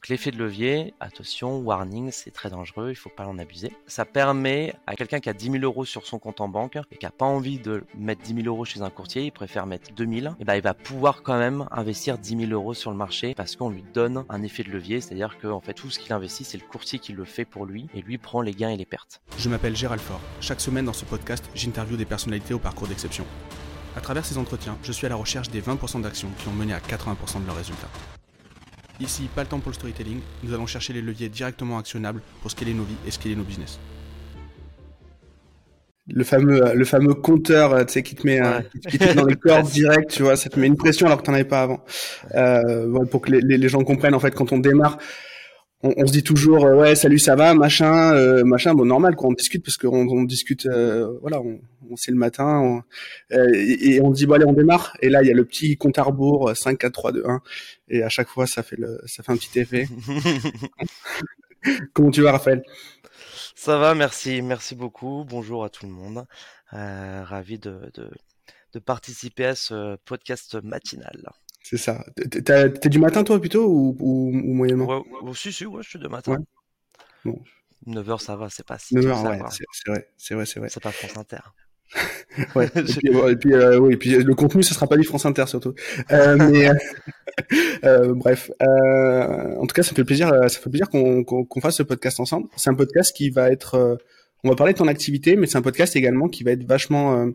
Donc l'effet de levier, attention, warning, c'est très dangereux, il faut pas en abuser. Ça permet à quelqu'un qui a 10 000 euros sur son compte en banque et qui a pas envie de mettre 10 000 euros chez un courtier, il préfère mettre 2 000, et ben il va pouvoir quand même investir 10 000 euros sur le marché parce qu'on lui donne un effet de levier, c'est-à-dire que fait tout ce qu'il investit, c'est le courtier qui le fait pour lui et lui prend les gains et les pertes. Je m'appelle Gérald Fort. Chaque semaine dans ce podcast, j'interviewe des personnalités au parcours d'exception. À travers ces entretiens, je suis à la recherche des 20% d'actions qui ont mené à 80% de leurs résultats. Ici, pas le temps pour le storytelling, nous allons chercher les leviers directement actionnables pour scaler nos vies et scaler nos business. Le fameux, le fameux compteur, euh, tu sais, qui te met, euh, qui te met dans les cordes direct, tu vois, ça te met une pression alors que tu n'en avais pas avant. Euh, pour que les, les, gens comprennent, en fait, quand on démarre, on, on, se dit toujours euh, ouais salut ça va machin euh, machin. Bon normal quoi on discute parce qu'on on discute euh, voilà on, on c'est le matin et, et, on dit bon allez on démarre. Et là il y a le petit compte à rebours 5 4 3 2 1 et à chaque fois ça fait le ça fait un petit effet. Comment tu vas Raphaël? Ça va merci merci beaucoup. Bonjour à tout le monde. Ravi de, de de participer à ce podcast matinal c'est ça. T'es du matin, toi, plutôt, ou, ou, ou moyennement? Ouais, Si, si, ouais, je suis de matin. Bon. 9h, ça va, c'est pas si 9h, ouais, c'est vrai, c'est vrai, c'est vrai. C'est pas France Inter. ouais, et puis, et puis, euh, oui, et puis le contenu, ce sera pas du France Inter, surtout. Euh, mais, euh, euh bref. En tout cas, ça me fait plaisir, ça fait plaisir qu'on qu'on fasse ce podcast ensemble. C'est un podcast qui va être on va parler de ton activité, mais c'est un podcast également qui va être vachement, euh,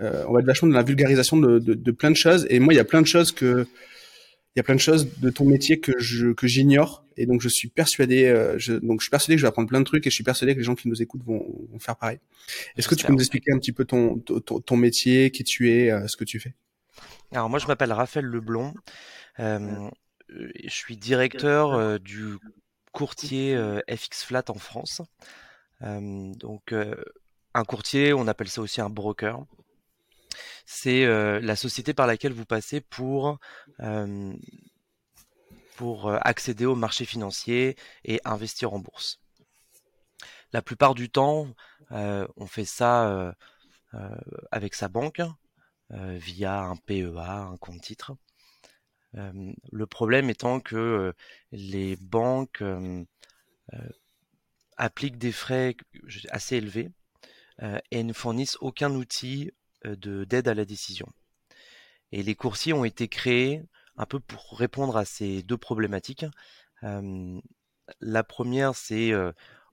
euh, on va être vachement dans la vulgarisation de, de, de, plein de choses. Et moi, il y a plein de choses que, il y a plein de choses de ton métier que je que j'ignore. Et donc, je suis persuadé, euh, je, donc je suis persuadé que je vais apprendre plein de trucs et je suis persuadé que les gens qui nous écoutent vont, vont faire pareil. Est-ce que tu peux nous expliquer un petit peu ton, ton, ton métier, qui tu es, euh, ce que tu fais? Alors moi, je m'appelle Raphaël Leblond. Euh, je suis directeur du courtier FX Flat en France donc un courtier, on appelle ça aussi un broker. C'est la société par laquelle vous passez pour pour accéder au marché financier et investir en bourse. La plupart du temps, on fait ça avec sa banque via un PEA, un compte titre. le problème étant que les banques appliquent des frais assez élevés euh, et ne fournissent aucun outil euh, de d'aide à la décision. Et les coursiers ont été créés un peu pour répondre à ces deux problématiques. Euh, la première, c'est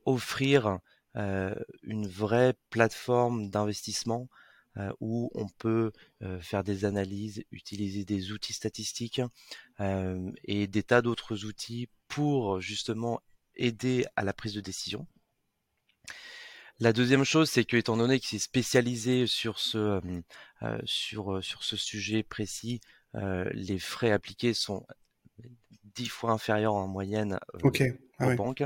offrir une vraie plateforme d'investissement où on peut faire des analyses, utiliser des outils statistiques et des tas d'autres outils pour justement aider à la prise de décision. La deuxième chose, c'est que étant donné qu'il s'est spécialisé sur ce euh, euh, sur euh, sur ce sujet précis, les frais appliqués sont dix fois inférieurs en moyenne okay. ah aux banques.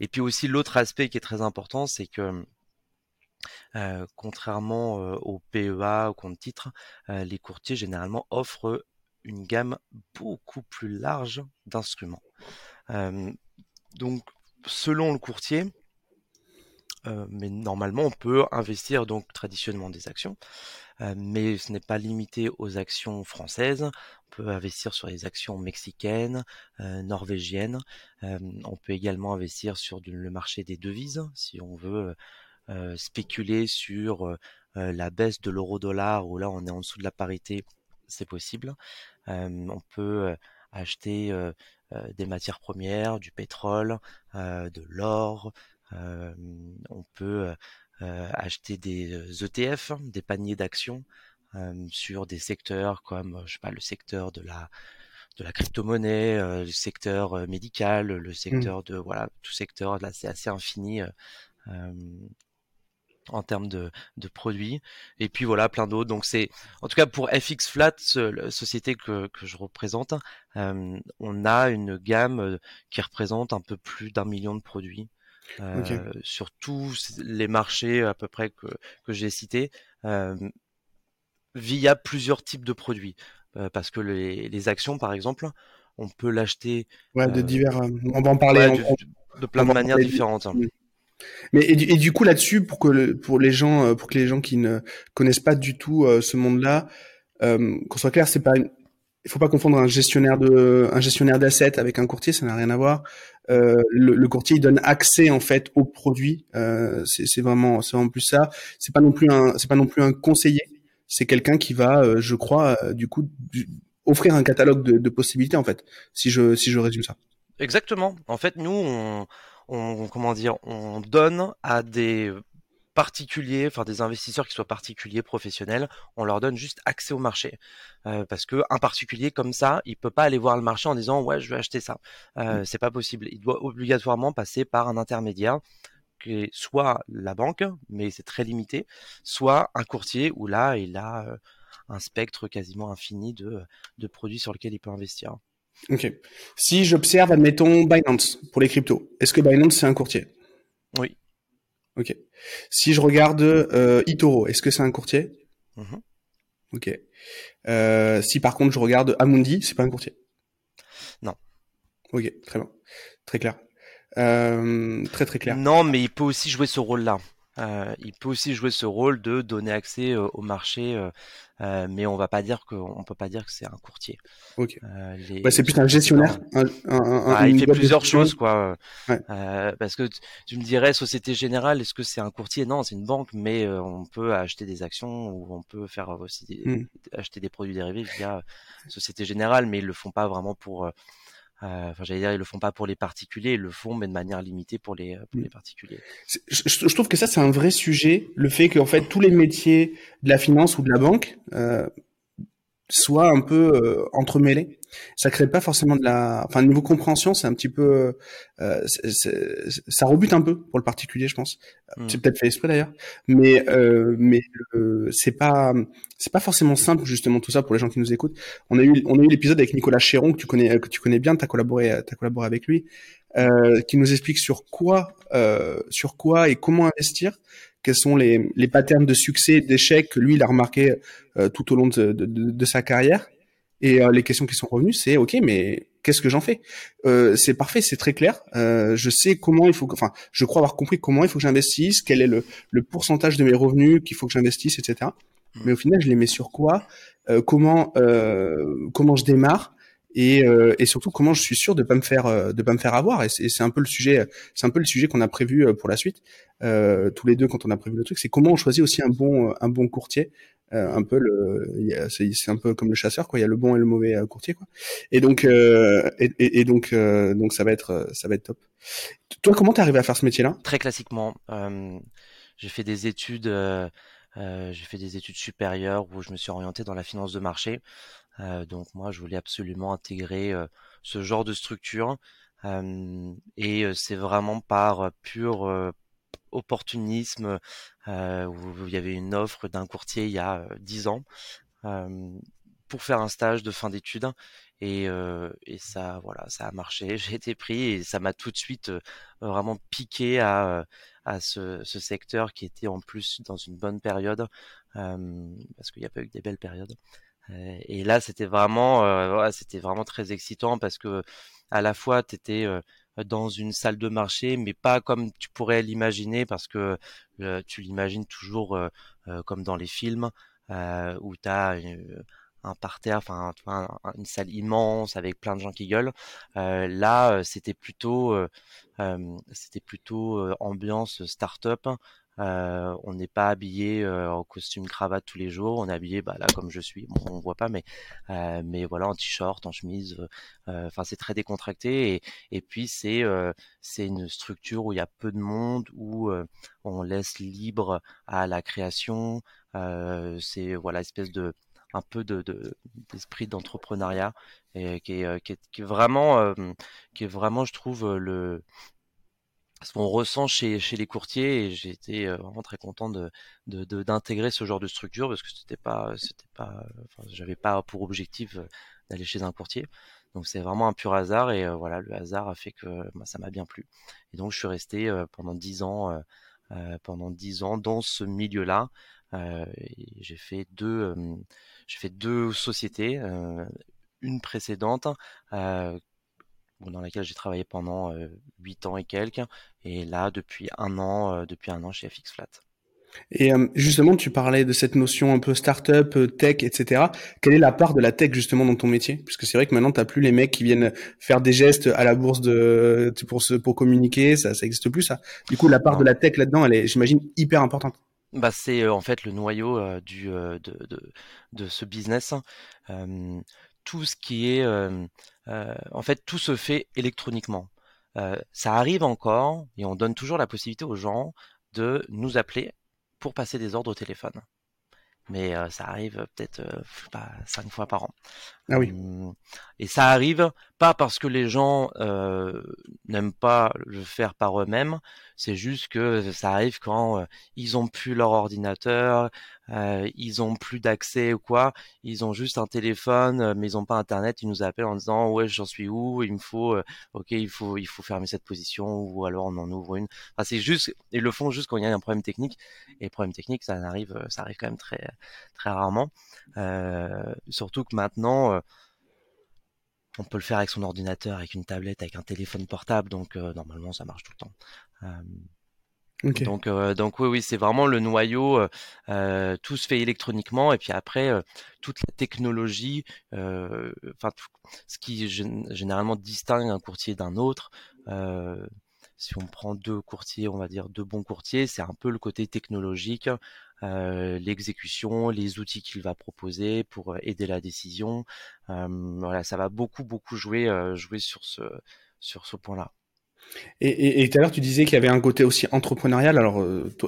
et puis aussi l'autre aspect qui est très important, c'est que contrairement au PEA, au compte titre, les courtiers généralement offrent une gamme beaucoup plus large d'instruments donc, selon le courtier, mais normalement, on peut investir donc traditionnellement des actions, mais ce n'est pas limité aux actions françaises. On peut investir sur les actions mexicaines, norvégiennes. on peut également investir sur le marché des devises si on veut spéculer sur la baisse de l'euro-dollar où là on est en dessous de la parité, c'est possible. on peut acheter des matières premières, du pétrole, de l'or. on peut acheter des ETF, des paniers d'actions sur des secteurs comme, je sais pas, le secteur de la de la crypto-monnaie, le secteur médical, le mmh. secteur de voilà, tout secteur là c'est assez infini en termes de, de, produits. Et puis voilà, plein d'autres. Donc c'est, en tout cas pour FX Flat, la société que, que je représente, euh, on a une gamme euh, qui représente un peu plus d'un million de produits. Euh, sur tous les marchés à peu près que, que j'ai cités, euh, via plusieurs types de produits. Euh, parce que les, les, actions, par exemple, on peut l'acheter. Ouais, de divers. on va en parler. de, de, plein de manières différentes. Hein. Mais et, du coup là-dessus, pour que pour les gens, euh, pour que les gens qui ne connaissent pas du tout euh, ce monde-là, euh, qu'on soit clair, c'est pas il faut pas confondre un gestionnaire de un gestionnaire d'assets avec un courtier, ça n'a rien à voir. Le, courtier il donne accès en fait au produit. Euh, c'est vraiment c'est vraiment plus ça. C'est pas non plus un c'est pas non plus un conseiller. C'est quelqu'un qui va, je crois, du coup, offrir un catalogue de, de, possibilités en fait. Si je si je résume ça. Exactement. En fait, nous on, on comment dire, on donne à des particuliers, enfin des investisseurs qui soient particuliers, professionnels, on leur donne juste accès au marché. Euh, parce que un particulier comme ça, il peut pas aller voir le marché en disant ouais je vais acheter ça. Euh, mmh. C'est pas possible. Il doit obligatoirement passer par un intermédiaire qui est soit la banque, mais c'est très limité, soit un courtier où là il a euh, un spectre quasiment infini de, de produits sur lesquels il peut investir. Ok. Si j'observe, admettons, Binance pour les cryptos, est-ce que Binance c'est un courtier? Oui. Ok. Si je regarde euh, Itoro, est-ce que c'est un courtier? Mmh Ok. Euh, si par contre je regarde Amundi, c'est pas un courtier? Non. Ok, très bien. Très clair. Euh, très très clair. Non, mais il peut aussi jouer ce rôle-là. Euh, il peut aussi jouer ce rôle de donner accès euh, au marché, euh, mais on va pas dire que, on peut pas dire que c'est un courtier. Bah, c'est plus un gestionnaire. Un, un, ah, il fait plusieurs choses, quoi. parce que tu me dirais Société Générale, est-ce que c'est un courtier? Non, c'est une banque, mais on peut acheter des actions ou on peut faire aussi hmm. acheter des produits dérivés via Société Générale, mais ils le font pas vraiment pour enfin, j'allais dire, ils le font pas pour les particuliers, ils le font, mais de manière limitée pour les, pour mm. les particuliers. Je, je, trouve que ça, c'est un vrai sujet, le fait qu'en fait, tous les métiers de la finance ou de la banque euh, soient un peu euh, entremêlés ça crée pas forcément de la, enfin niveau compréhension, c'est un petit peu, euh, ça rebute un peu pour le particulier, je pense. Hmm. C'est peut-être fait exprès d'ailleurs, mais euh, mais euh, c'est pas c'est pas forcément simple justement tout ça pour les gens qui nous écoutent. On a eu on a eu l'épisode avec Nicolas Chéron que tu connais que tu connais bien, t'as collaboré t'as collaboré avec lui, euh, qui nous explique sur quoi euh, sur quoi et comment investir quels sont les, les patterns de succès et d'échec que lui il a remarqué euh, tout au long de, de, de, sa carrière et euh, les questions qui sont revenues, c'est ok, mais qu'est-ce que j'en fais? Euh, C'est parfait, c'est très clair. Euh, je sais comment il faut, enfin, je crois avoir compris comment il faut que j'investisse, quel est le, le pourcentage de mes revenus qu'il faut que j'investisse, etc. Mmh. Mais au final, je les mets sur quoi? Euh, Comment comment je démarre? Et, et, surtout comment je suis sûr de pas me faire de pas me faire avoir. Et c'est un peu le sujet c'est un peu le sujet qu'on a prévu pour la suite tous les deux quand on a prévu le truc. C'est comment on choisit aussi un bon un bon courtier euh, un peu le c'est un peu comme le chasseur quoi. Il y a le bon et le mauvais euh, courtier quoi. Et donc euh, et, et, donc donc ça va être ça va être top. Toi comment t'es arrivé à faire ce métier là très classiquement j'ai fait des études j'ai fait des études supérieures où je me suis orienté dans la finance de marché donc moi je voulais absolument intégrer ce genre de structure et c'est vraiment par pure opportunisme euh, où il y avait une offre d'un courtier il y a euh, dix ans euh, pour faire un stage de fin d'études et, et, ça voilà ça a marché j'ai été pris et ça m'a tout de suite vraiment piqué à, à ce, ce, secteur qui était en plus dans une bonne période parce qu'il n'y a pas eu que des belles périodes et là c'était vraiment c'était vraiment très excitant parce que à la fois tu étais dans une salle de marché, mais pas comme tu pourrais l'imaginer, parce que euh, tu l'imagines toujours euh, euh, comme dans les films, où tu as un parterre, enfin une salle immense avec plein de gens qui gueulent. là, c'était plutôt, c'était plutôt ambiance start-up euh, on n'est pas habillé euh, en costume cravate tous les jours. On est habillé, bah, là comme je suis. Bon, on voit pas, mais euh, mais voilà, en t-shirt, en chemise. Enfin, c'est très décontracté. Et, et puis c'est c'est une structure où il y a peu de monde, où on laisse libre à la création. c'est voilà, espèce de un peu de d'esprit d'entrepreneuriat et qui est, qui est, qui est vraiment qui est vraiment je trouve le ce qu'on ressent chez, chez les courtiers et j'ai été euh, vraiment très content de, d'intégrer ce genre de structure parce que c'était pas c'était pas enfin, j'avais pas pour objectif euh, d'aller chez un courtier. Donc c'est vraiment un pur hasard et euh, voilà le hasard a fait que bah, ça m'a bien plu. Et donc je suis resté pendant dix ans pendant dix ans dans ce milieu là j'ai fait deux j'ai fait deux sociétés une précédente dans laquelle j'ai travaillé pendant 8 ans et quelques, et là depuis un an, depuis un an chez FX Flat. Et euh, justement, tu parlais de cette notion un peu start-up, euh, tech, etc. Quelle est la part de la tech justement dans ton métier? Puisque c'est vrai que maintenant, tu plus les mecs qui viennent faire des gestes à la bourse de pour se pour communiquer, ça ça existe plus ça. Du coup, la part de la tech là-dedans, elle est, j'imagine, hyper importante. Bah, c'est en fait le noyau du de, de, de ce business. Tout ce qui est en fait tout se fait électroniquement. ça arrive encore et on donne toujours la possibilité aux gens de nous appeler pour passer des ordres au téléphone. Mais euh, ça arrive peut-être euh, pas cinq fois par an. Ah oui. et ça arrive pas parce que les gens euh, n'aiment pas le faire par eux-mêmes, c'est juste que ça arrive quand ils ont plus leur ordinateur, ils ont plus d'accès ou quoi, ils ont juste un téléphone, mais ils ont pas internet, ils nous appellent en disant ouais j'en suis où, il me faut, ok il faut il faut fermer cette position ou alors on en ouvre une. Enfin c'est juste ils le font juste quand il y a un problème technique et problème technique ça arrive ça arrive quand même très très rarement. surtout que maintenant on peut le faire avec son ordinateur, avec une tablette, avec un téléphone portable, donc euh, normalement ça marche tout le temps. Euh, donc, euh, donc oui, oui, c'est vraiment le noyau. tout se fait électroniquement et puis après toute la technologie, enfin ce qui généralement distingue un courtier d'un autre. si on prend deux courtiers, on va dire deux bons courtiers, c'est un peu le côté technologique, euh, l'exécution, les outils qu'il va proposer pour euh, aider la décision. Euh, voilà, ça va beaucoup beaucoup jouer jouer sur ce sur ce point-là. Et, et, tout à l'heure, tu disais qu'il y avait un côté aussi entrepreneurial. Alors,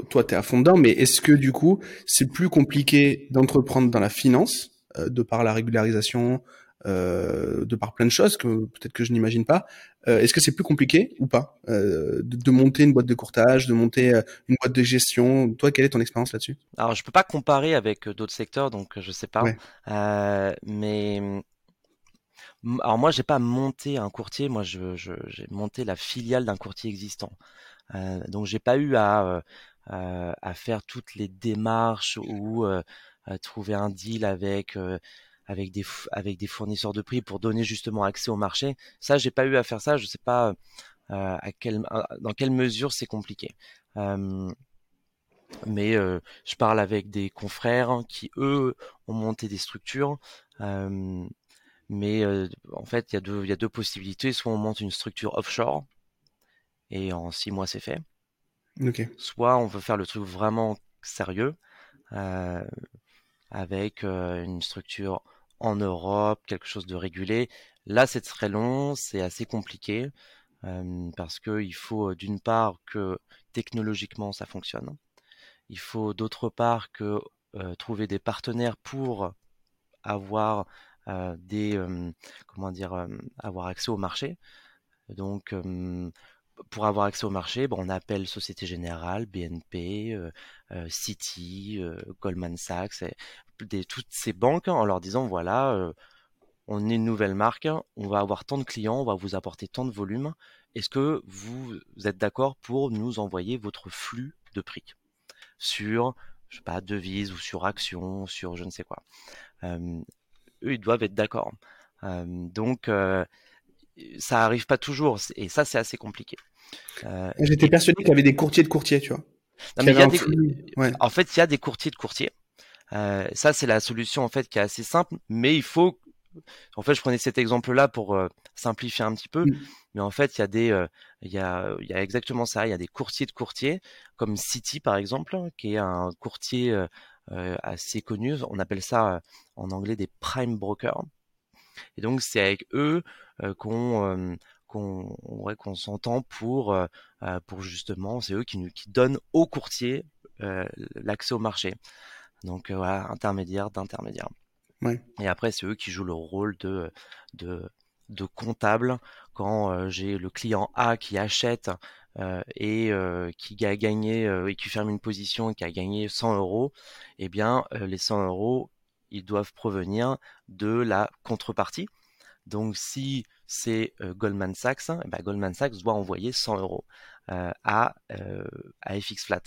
toi, tu es à fond dedans, mais est-ce que du coup, c'est plus compliqué d'entreprendre dans la finance, de par la régularisation, euh, de par plein de choses que peut-être que je n'imagine pas. Euh, est-ce que c'est plus compliqué ou pas euh, de, monter une boîte de courtage, de monter une boîte de gestion? Toi, quelle est ton expérience là-dessus? Alors, je peux pas comparer avec d'autres secteurs, donc je sais pas. mais alors moi, j'ai pas monté un courtier. Moi, je, j'ai monté la filiale d'un courtier existant. donc, j'ai pas eu à à faire toutes les démarches ou à trouver un deal avec avec des avec des fournisseurs de prix pour donner justement accès au marché. Ça, j'ai pas eu à faire ça. Je sais pas euh, à dans quelle mesure c'est compliqué. mais euh, je parle avec des confrères qui eux ont monté des structures. mais euh, en fait, il y a deux il y a deux possibilités. Soit on monte une structure offshore et en six mois c'est fait. Soit on veut faire le truc vraiment sérieux avec une structure en Europe, quelque chose de régulé. Là, c'est très long, c'est assez compliqué parce qu'il faut d'une part que technologiquement ça fonctionne. Il faut d'autre part que trouver des partenaires pour avoir des comment dire avoir accès au marché. Donc pour avoir accès au marché, bon, on appelle Société Générale, BNP, euh, euh, Citi, euh, Goldman Sachs, toutes ces banques en leur disant voilà, on est une nouvelle marque, on va avoir tant de clients, on va vous apporter tant de volume. Est-ce que vous êtes d'accord pour nous envoyer votre flux de prix sur, je sais pas, devises ou sur actions, sur je ne sais quoi? eux, ils doivent être d'accord. donc ça arrive pas toujours et ça c'est assez compliqué. Euh, J'étais persuadé qu'il y avait des courtiers de courtiers, tu vois. En fait, il y a des courtiers de courtiers. Euh, ça, c'est la solution en fait qui est assez simple, mais il faut. En fait, je prenais cet exemple-là pour euh, simplifier un petit peu, mm. mais en fait, il y a des, il y a, il y a exactement ça. Il y a des courtiers de courtiers, comme City par exemple, qui est un courtier assez connu. On appelle ça en anglais des prime brokers. Et donc, c'est avec eux qu'on qu'on ouais, qu'on s'entend pour euh, euh, pour justement c'est eux qui nous qui donnent aux courtiers euh, l'accès au marché. Donc voilà intermédiaire d'intermédiaire. Et après c'est eux qui jouent le rôle de de de comptable quand j'ai le client A qui achète et qui a gagné et qui ferme une position et qui a gagné 100 euros, eh bien les 100 euros ils doivent provenir de la contrepartie. Donc si c'est Goldman Sachs, eh ben, Goldman Sachs doit envoyer 100 euros à, à FX Flat.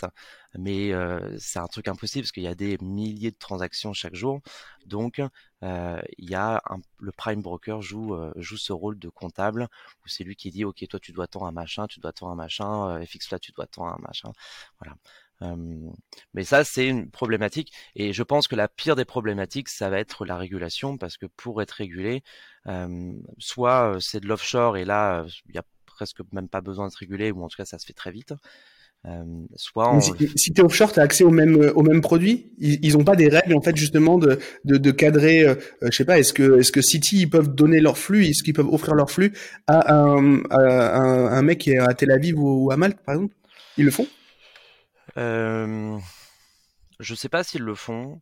Mais c'est un truc impossible parce qu'il y a des milliers de transactions chaque jour. Donc il y a le prime broker joue, joue ce rôle de comptable où c'est lui qui dit ok toi tu dois tant un machin, tu dois tant un machin, FX Flat tu dois tant un machin. Voilà. Mais ça, c'est une problématique. Et je pense que la pire des problématiques, ça va être la régulation, parce que pour être régulé, soit c'est de l'offshore et là, il y a presque même pas besoin d'être régulé, ou en tout cas, ça se fait très vite. Euh, soit Si, si tu es offshore, tu as accès aux mêmes, aux mêmes produits Ils n'ont pas des règles, en fait, justement, de, de, de cadrer, euh, je sais pas, est-ce que, est-ce que City, ils peuvent donner leur flux, est-ce qu'ils peuvent offrir leur flux à un, à un, un, mec qui est à Tel Aviv ou, à Malte, par exemple? Ils le font? Euh, Je sais pas s'ils le font.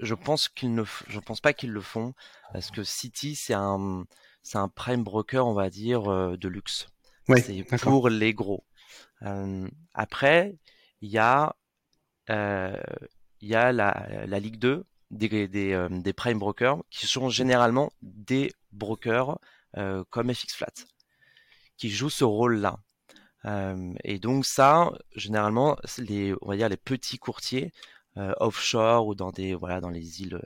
Je pense qu'ils ne, je pense pas qu'ils le font parce que City, c'est un, c'est un prime broker, on va dire, euh, de luxe. Ouais, c'est pour les gros. Euh, après, il y a, euh, il y a la, la Ligue 2 des, des, euh, des, prime brokers qui sont généralement des brokers comme FX Flat qui jouent ce rôle-là. Euh, et donc ça, généralement, les, on va dire les petits courtiers euh, offshore ou dans des voilà dans les îles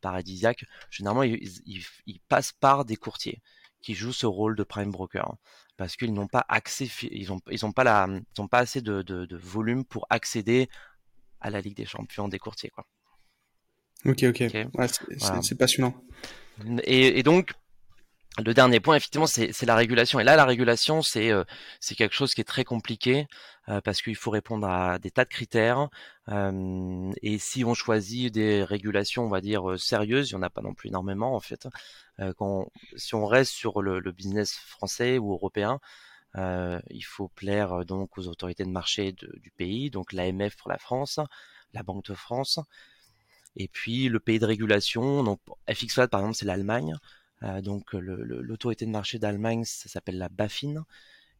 paradisiaques, généralement ils, ils, ils, passent par des courtiers qui jouent ce rôle de prime broker parce qu'ils n'ont pas accès, ils ont, ils ont pas la, ils ont pas assez de, de, de, volume pour accéder à la Ligue des Champions des courtiers, quoi. Ok, ok. okay. Ouais, c'est voilà. passionnant. Et, et, donc, le dernier point, effectivement, c'est la régulation. Et là, la régulation, c'est euh, quelque chose qui est très compliqué euh, parce qu'il faut répondre à des tas de critères. Euh, et si on choisit des régulations, on va dire euh, sérieuses, il y en a pas non plus énormément en fait. Euh, quand si on reste sur le, le business français ou européen, euh, il faut plaire donc aux autorités de marché du pays, donc l'AMF pour la France, la Banque de France, et puis le pays de régulation. Donc FX par exemple, c'est l'Allemagne. Euh, donc l'autorité de marché d'Allemagne, ça s'appelle la BaFin.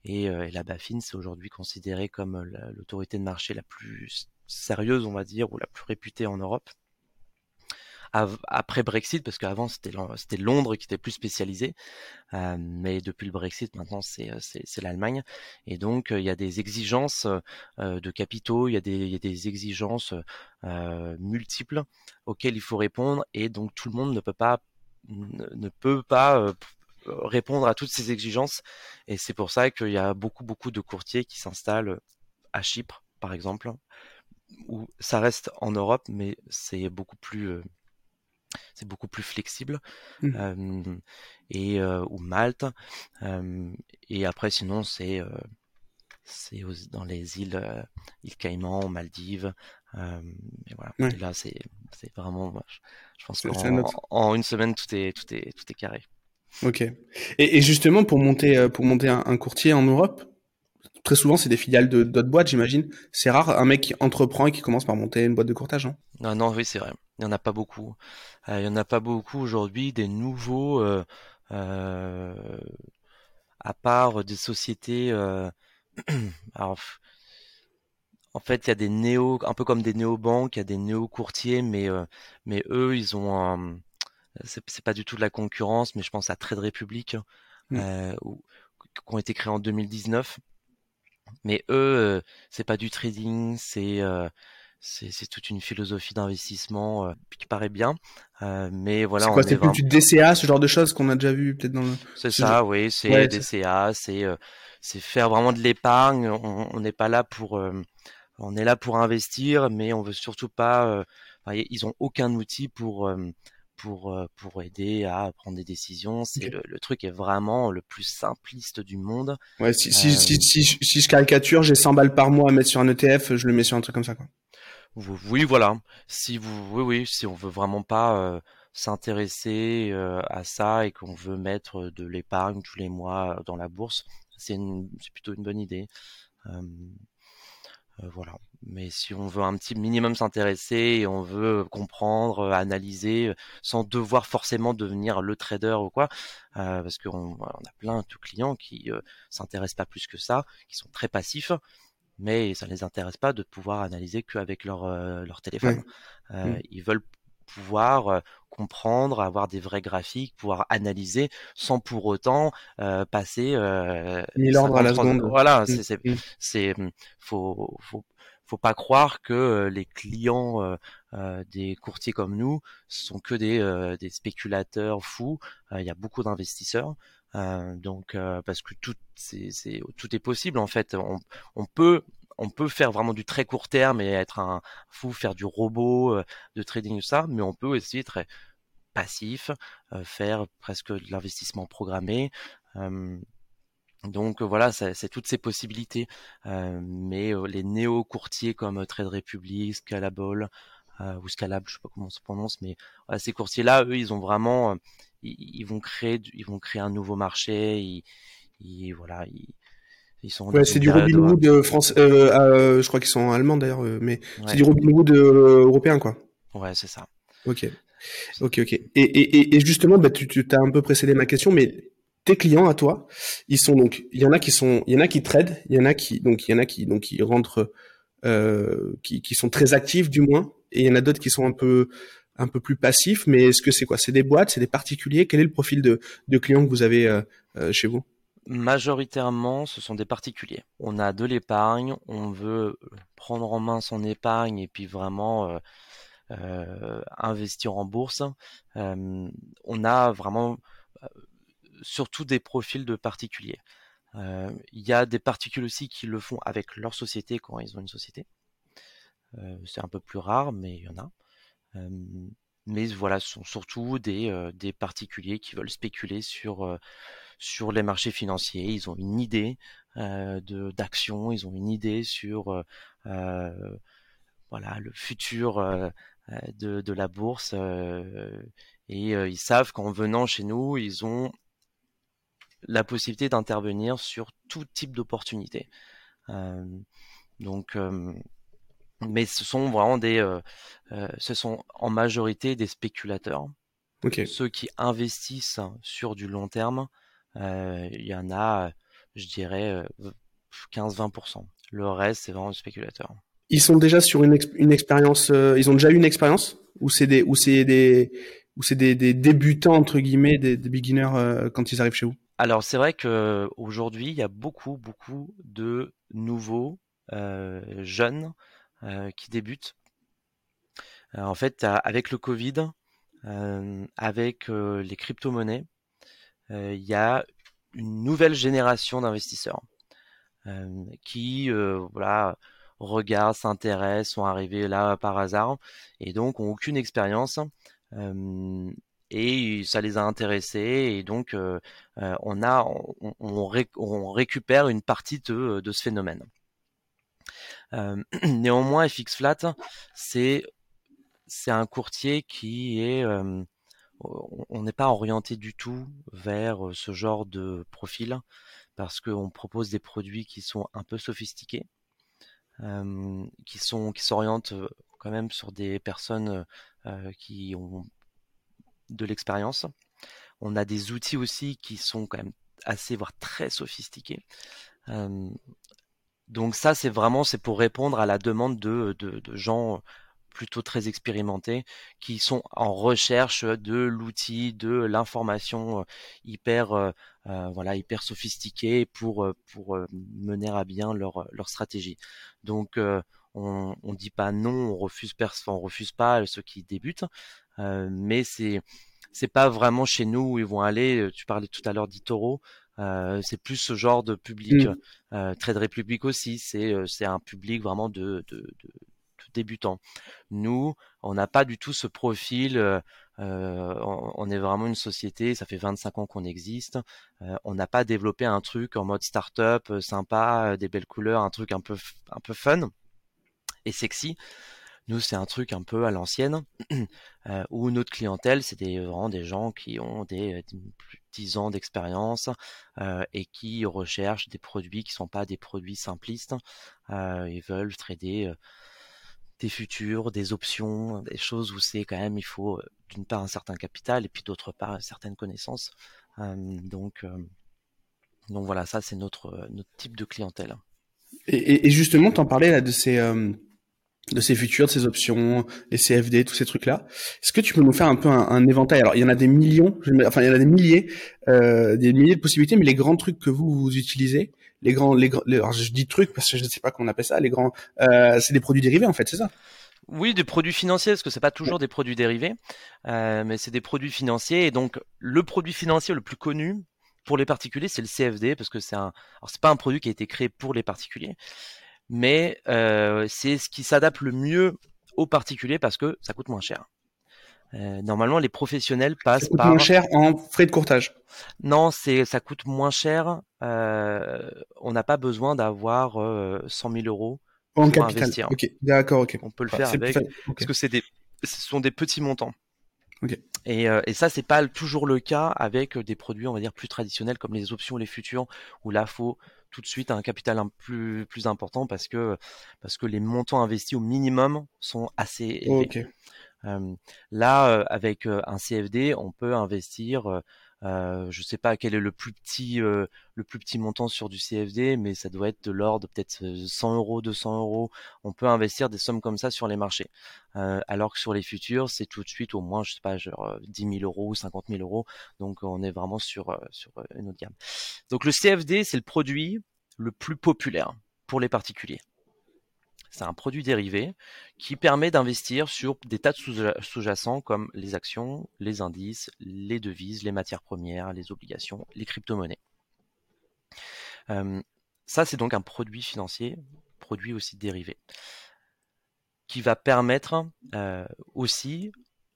Et, euh, et la BaFin, c'est aujourd'hui considéré comme l'autorité de marché la plus sérieuse, on va dire, ou la plus réputée en Europe. Après Brexit, parce qu'avant c'était Londres qui était plus spécialisé, euh, mais depuis le Brexit maintenant c'est l'Allemagne, et donc il y a des exigences euh, de capitaux, il y a des, il y a des exigences euh, multiples auxquelles il faut répondre, et donc tout le monde ne peut pas ne peut pas euh, répondre à toutes ces exigences. Et c'est pour ça qu'il y a beaucoup, beaucoup de courtiers qui s'installent à Chypre, par exemple, où ça reste en Europe, mais c'est beaucoup plus, euh, c'est beaucoup plus flexible. Mmh. Euh, et euh, ou Malte. et après, sinon, c'est c'est dans les îles, îles Caïmans, Maldives. Et voilà. Ouais. Et là, c'est vraiment, je pense qu'en en une semaine, tout est, tout est, tout est carré. Ok. Et, et justement, pour monter, euh, pour monter un, un courtier en Europe, très souvent, c'est des filiales de d'autres boîtes, j'imagine. C'est rare un mec qui entreprend et qui commence par monter une boîte de courtage, non Non, non, oui, c'est vrai. Il n'y en a pas beaucoup. Euh, il y en a pas beaucoup aujourd'hui. Des nouveaux, euh, euh, à part des sociétés. Euh, alors, en fait, il y a des néo, un peu comme des néo-banques, il y a des néo-courtiers, mais, euh, mais eux, ils ont un, c'est pas du tout de la concurrence, mais je pense à Trade Republic, mmh. euh, qui ont été créés en 2019. Mais eux, euh, c'est pas du trading, c'est euh, c'est toute une philosophie d'investissement euh, qui paraît bien. Euh, mais voilà, c'est quoi C'est plus du DCA, ce genre de choses qu'on a déjà vu peut-être dans le. C'est ça, genre... oui, c'est ouais, DCA, c'est c'est faire vraiment de l'épargne. On n'est pas là pour on est là pour investir, mais on veut surtout pas. Euh, enfin, ils ont aucun outil pour euh, pour euh, pour aider à prendre des décisions. C'est okay. le, le, truc est vraiment le plus simpliste du monde. Ouais, si si, si, si, si, je caricature, j'ai 100 balles par mois à mettre sur un ETF, je le mets sur un truc comme ça quoi. Oui, voilà. Si vous, oui, oui, si on veut vraiment pas euh, s'intéresser euh, à ça et qu'on veut mettre de l'épargne tous les mois dans la bourse, c'est plutôt une bonne idée. Euh, euh, voilà. Mais si on veut un petit minimum s'intéresser et on veut comprendre, euh, analyser, euh, sans devoir forcément devenir le trader ou quoi, euh, parce qu'on on a plein de clients qui euh, s'intéressent pas plus que ça, qui sont très passifs, mais ça ne les intéresse pas de pouvoir analyser qu'avec leur leur téléphone. Mmh. Ils veulent pouvoir comprendre, avoir des vrais graphiques, pouvoir analyser sans pour autant euh, passer euh, l'ordre à la seconde. Voilà, mmh. c'est c'est mmh, faut faut faut pas croire que les clients euh, euh, des courtiers comme nous sont que des, euh, des spéculateurs fous. Il y a beaucoup d'investisseurs. donc parce que tout c'est tout est possible en fait. On, on peut on peut faire vraiment du très court terme et être un fou, faire du robot, de trading, ça, mais on peut aussi être passif, faire presque de l'investissement programmé. donc voilà, c'est toutes ces possibilités. mais les néo-courtiers comme Trade Republic, Scalable ou Scalable, je sais pas comment on se prononce, mais ces courtiers-là, eux, ils ont vraiment, ils, vont créer, ils vont créer un nouveau marché. Ils, voilà, ils, sont. Ouais, c'est du Robinhood de France. je crois qu'ils sont allemands d'ailleurs, mais c'est du Robinhood européen, quoi. Ouais, c'est ça. Ok. Ok, ok. Et, et, et justement, bah, tu, tu as un peu précédé ma question, mais tes clients à toi, ils sont donc, il y en a qui sont, il y en a qui tradent, il y en a qui, donc il y en a qui, donc qui rentrent, euh, qui, qui sont très actifs du moins, et il y en a d'autres qui sont un peu, un peu plus passifs. Mais est-ce que c'est quoi? C'est des boîtes, c'est des particuliers? Quel est le profil de, de clients que vous avez euh, euh, chez vous? Majoritairement, ce sont des particuliers. On a de l'épargne, on veut prendre en main son épargne et puis vraiment euh, euh, investir en bourse. Euh, on a vraiment euh, surtout des profils de particuliers. Il y a des particuliers aussi qui le font avec leur société quand ils ont une société. c'est un peu plus rare, mais il y en a. mais voilà, ce sont surtout des, des particuliers qui veulent spéculer sur, sur les marchés financiers. Ils ont une idée de d'action, ils ont une idée sur voilà le futur euh, de, de, la bourse euh, et euh, ils savent qu'en venant chez nous, ils ont la possibilité d'intervenir sur tout type d'opportunités. donc, mais ce sont vraiment des, ce sont en majorité des spéculateurs. Ceux qui investissent sur du long terme, il y en a, je dirais, 15-20%. Le reste, c'est vraiment des spéculateurs ils sont déjà sur une, une expérience, euh, ils ont déjà eu une expérience? Ou c'est des ou c'est des ou c'est des, des, débutants entre guillemets, des, des beginners euh, quand ils arrivent chez vous? Alors c'est vrai que aujourd'hui il y a beaucoup beaucoup de nouveaux euh, jeunes qui débutent. en fait, avec le Covid, avec les crypto-monnaies, il y a une nouvelle génération d'investisseurs qui voilà regardent, s'intéressent, sont arrivés là par hasard et donc ont aucune expérience. et ça les a intéressés et donc on a on, récupère une partie de, ce phénomène. néanmoins, FX Flat, c'est un courtier qui est on n'est pas orienté du tout vers ce genre de profil parce qu'on propose des produits qui sont un peu sophistiqués, qui s'orientent quand même sur des personnes qui ont de l'expérience. On a des outils aussi qui sont quand même assez voire très sophistiqués. Donc ça c'est vraiment c'est pour répondre à la demande de, de, de gens plutôt très expérimentés qui sont en recherche de l'outil, de l'information euh, hyper euh, euh, voilà hyper sophistiquée pour pour mener à bien leur leur stratégie. Donc on on dit pas non, on refuse on refuse pas ceux qui débutent, mais c'est c'est pas vraiment chez nous où ils vont aller. Tu parlais tout à l'heure d'Itoro. Euh, c'est plus ce genre de public. Mmh. Euh, Trade Republic aussi, c'est c'est un public vraiment de, de, de, débutants. Nous, on n'a pas du tout ce profil. Euh, euh, on, est vraiment une société, ça fait 25 ans qu'on existe. Euh, on n'a pas développé un truc en mode start-up sympa, des belles couleurs, un truc un peu un peu fun et sexy. Nous, c'est un truc un peu à l'ancienne, où notre clientèle, c'est des, vraiment des gens qui ont des, plus de 10 ans d'expérience et qui recherchent des produits qui sont pas des produits simplistes. ils veulent trader des futurs, des options, des choses où c'est quand même il faut d'une part un certain capital et puis d'autre part certaines connaissances. donc donc voilà, ça c'est notre notre type de clientèle. Et, et justement, t'en parlais là de ces de ces futurs, de ces options, les CFD, tous ces trucs-là. Est-ce que tu peux nous faire un peu un, éventail? Alors, il y en a des millions, enfin, il y en a des milliers, euh, des milliers de possibilités, mais les grands trucs que vous, vous utilisez, les grands, les, alors je dis trucs parce que je ne sais pas comment on appelle ça, les grands, euh, c'est des produits dérivés en fait, c'est ça? Oui, des produits financiers, parce que c'est pas toujours des produits dérivés, euh, mais c'est des produits financiers. Et donc, le produit financier le plus connu pour les particuliers, c'est le CFD, parce que c'est un, alors c'est pas un produit qui a été créé pour les particuliers, mais c'est ce qui s'adapte le mieux aux particuliers parce que ça coûte moins cher. normalement, les professionnels passent ça coûte par. moins cher en frais de courtage. Non, c'est ça coûte moins cher. on n'a pas besoin d'avoir 100 000 euros en capital. Investir. Ok, d'accord, ok. On peut le faire avec parce que c'est des, ce sont des petits montants. Et, euh, et, ça, c'est pas toujours le cas avec des produits, on va dire, plus traditionnels comme les options, les futurs, où là, faut tout de suite un capital un plus plus important parce que parce que les montants investis au minimum sont assez élevés. Euh, là, euh, avec un CFD, on peut investir euh, je sais pas quel est le plus petit euh, montant sur du CFD, mais ça doit être de l'ordre peut-être 100 euros, 200 euros. On peut investir des sommes comme ça sur les marchés, euh, alors que sur les futurs, c'est tout de suite au moins je sais pas genre 10 000 euros ou 50 000 euros. Donc on est vraiment sur sur une autre gamme. Donc le CFD, c'est le produit le plus populaire pour les particuliers. C'est un produit dérivé qui permet d'investir sur des tas de sous-jacents comme les actions, les indices, les devises, les matières premières, les obligations, les crypto-monnaies. ça, c'est donc un produit financier, produit aussi dérivé, qui va permettre aussi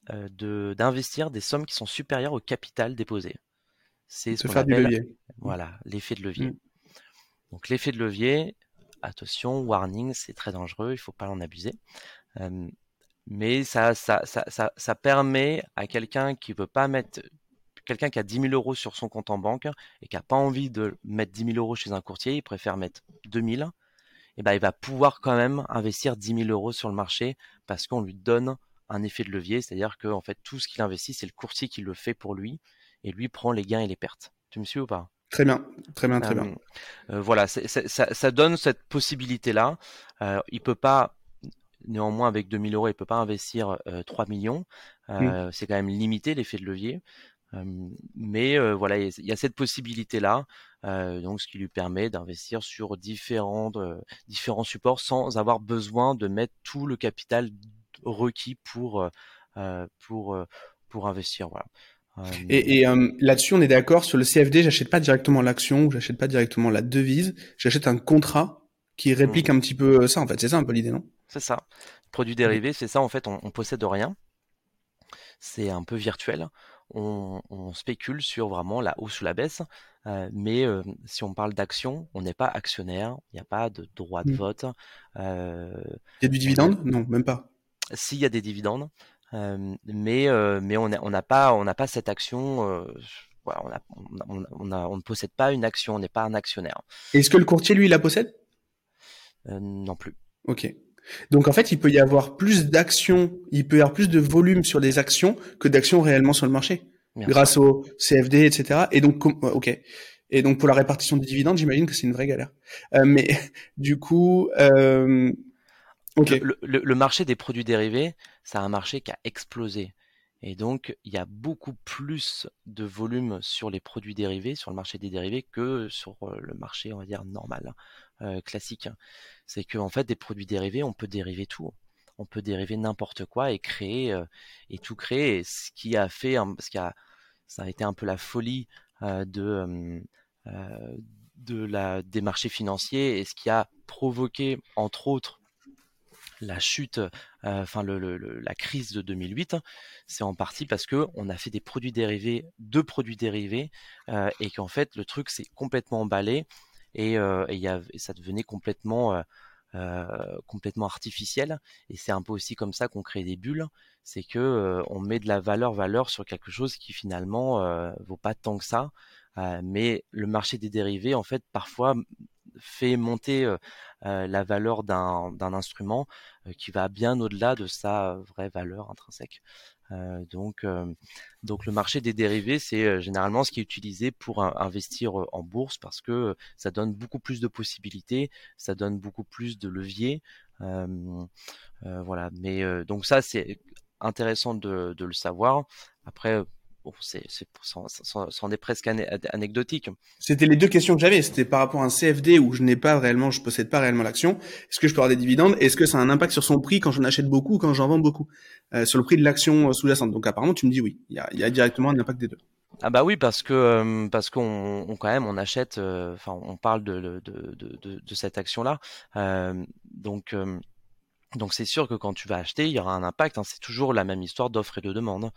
d'investir des sommes qui sont supérieures au capital déposé. C'est ce qu'on appelle levier. voilà l'effet de levier. Mmh. Donc l'effet de levier, attention, warning, c'est très dangereux, il faut pas en abuser. mais ça, ça, ça, ça, permet à quelqu'un qui veut pas mettre, quelqu'un qui a 10 000 euros sur son compte en banque et qui a pas envie de mettre 10 000 euros chez un courtier, il préfère mettre 2 000, et ben il va pouvoir quand même investir 10 000 euros sur le marché parce qu'on lui donne un effet de levier, c'est-à-dire que en fait tout ce qu'il investit, c'est le courtier qui le fait pour lui et lui prend les gains et les pertes. Tu me suis ou pas? Très bien, très bien, très bien. Euh, voilà, ça, ça, donne cette possibilité-là. Euh, il peut pas, néanmoins, avec 2000 euros, il peut pas investir 3 euh, millions. Euh, C'est quand même limité l'effet de levier. mais voilà, il y a cette possibilité-là, donc ce qui lui permet d'investir sur différents, différents supports sans avoir besoin de mettre tout le capital requis pour, pour, pour investir. Voilà. Et, et euh, là-dessus, on est d'accord sur le CFD. J'achète pas directement l'action ou j'achète pas directement la devise. J'achète un contrat qui réplique mmh. un petit peu ça. En fait, c'est ça un peu l'idée, non? C'est ça. Produit dérivé, c'est ça. En fait, on, on possède rien. C'est un peu virtuel. On, on, spécule sur vraiment la hausse ou la baisse. Euh, mais euh, si on parle d'action, on n'est pas actionnaire. Il n'y a pas de droit de mmh. vote. Euh, il y a du dividende? Non, même pas. S'il y a des dividendes, mais mais on n'a on pas on n'a pas cette action. Voilà, on, a, on, a, on, ne possède pas une action, on n'est pas un actionnaire. Est-ce que le courtier, lui, la possède? Non plus. Ok. Donc en fait, il peut y avoir plus d'actions, il peut y avoir plus de volume sur des actions que d'actions réellement sur le marché, grâce au CFD, etc. Et donc, ok. Et donc pour la répartition des dividendes, j'imagine que c'est une vraie galère. Euh, mais du coup, euh, le, marché des produits dérivés, c'est un marché qui a explosé. Et donc, il y a beaucoup plus de volume sur les produits dérivés, sur le marché des dérivés, que sur euh, le marché, on va dire, normal, euh, classique. C'est qu'en en fait, des produits dérivés, on peut dériver tout. On peut dériver n'importe quoi et créer, euh, et tout créer. ce qui a fait, parce qu'il a, ça a été un peu la folie de, de la, des marchés financiers et ce qui a provoqué, entre autres, la chute, euh, enfin le, la crise de 2008, c'est en partie parce que on a fait des produits dérivés, deux produits dérivés, euh, et qu'en fait le truc s'est complètement emballé et, euh, et, y a, ça devenait complètement complètement artificiel. Et c'est un peu aussi comme ça qu'on crée des bulles, c'est que on met de la valeur valeur sur quelque chose qui finalement vaut pas tant que ça. mais le marché des dérivés, en fait, parfois fait monter la valeur d'un instrument qui va bien au-delà de sa vraie valeur intrinsèque. donc, le marché des dérivés, c'est généralement ce qui est utilisé pour investir en bourse parce que ça donne beaucoup plus de possibilités, ça donne beaucoup plus de leviers. voilà. Mais donc ça, c'est intéressant de, de, le savoir. Après, bon, c'est, c'en est presque anecdotique. C'était les deux questions que j'avais. C'était par rapport à un CFD où je n'ai pas réellement, je possède pas réellement l'action. Est-ce que je peux avoir des dividendes? Est-ce que ça a un impact sur son prix quand j'en achète beaucoup ou quand j'en vends beaucoup? Euh, Sur le prix de l'action euh, sous-jacente. Donc apparemment, tu me dis oui. Il y a, il y a directement un impact des deux. Ah bah oui parce que parce qu'on on, quand même on achète enfin on parle de de, de, de, de cette action là donc donc c'est sûr que quand tu vas acheter, il y aura un impact. Hein. C'est toujours la même histoire d'offre et de demande.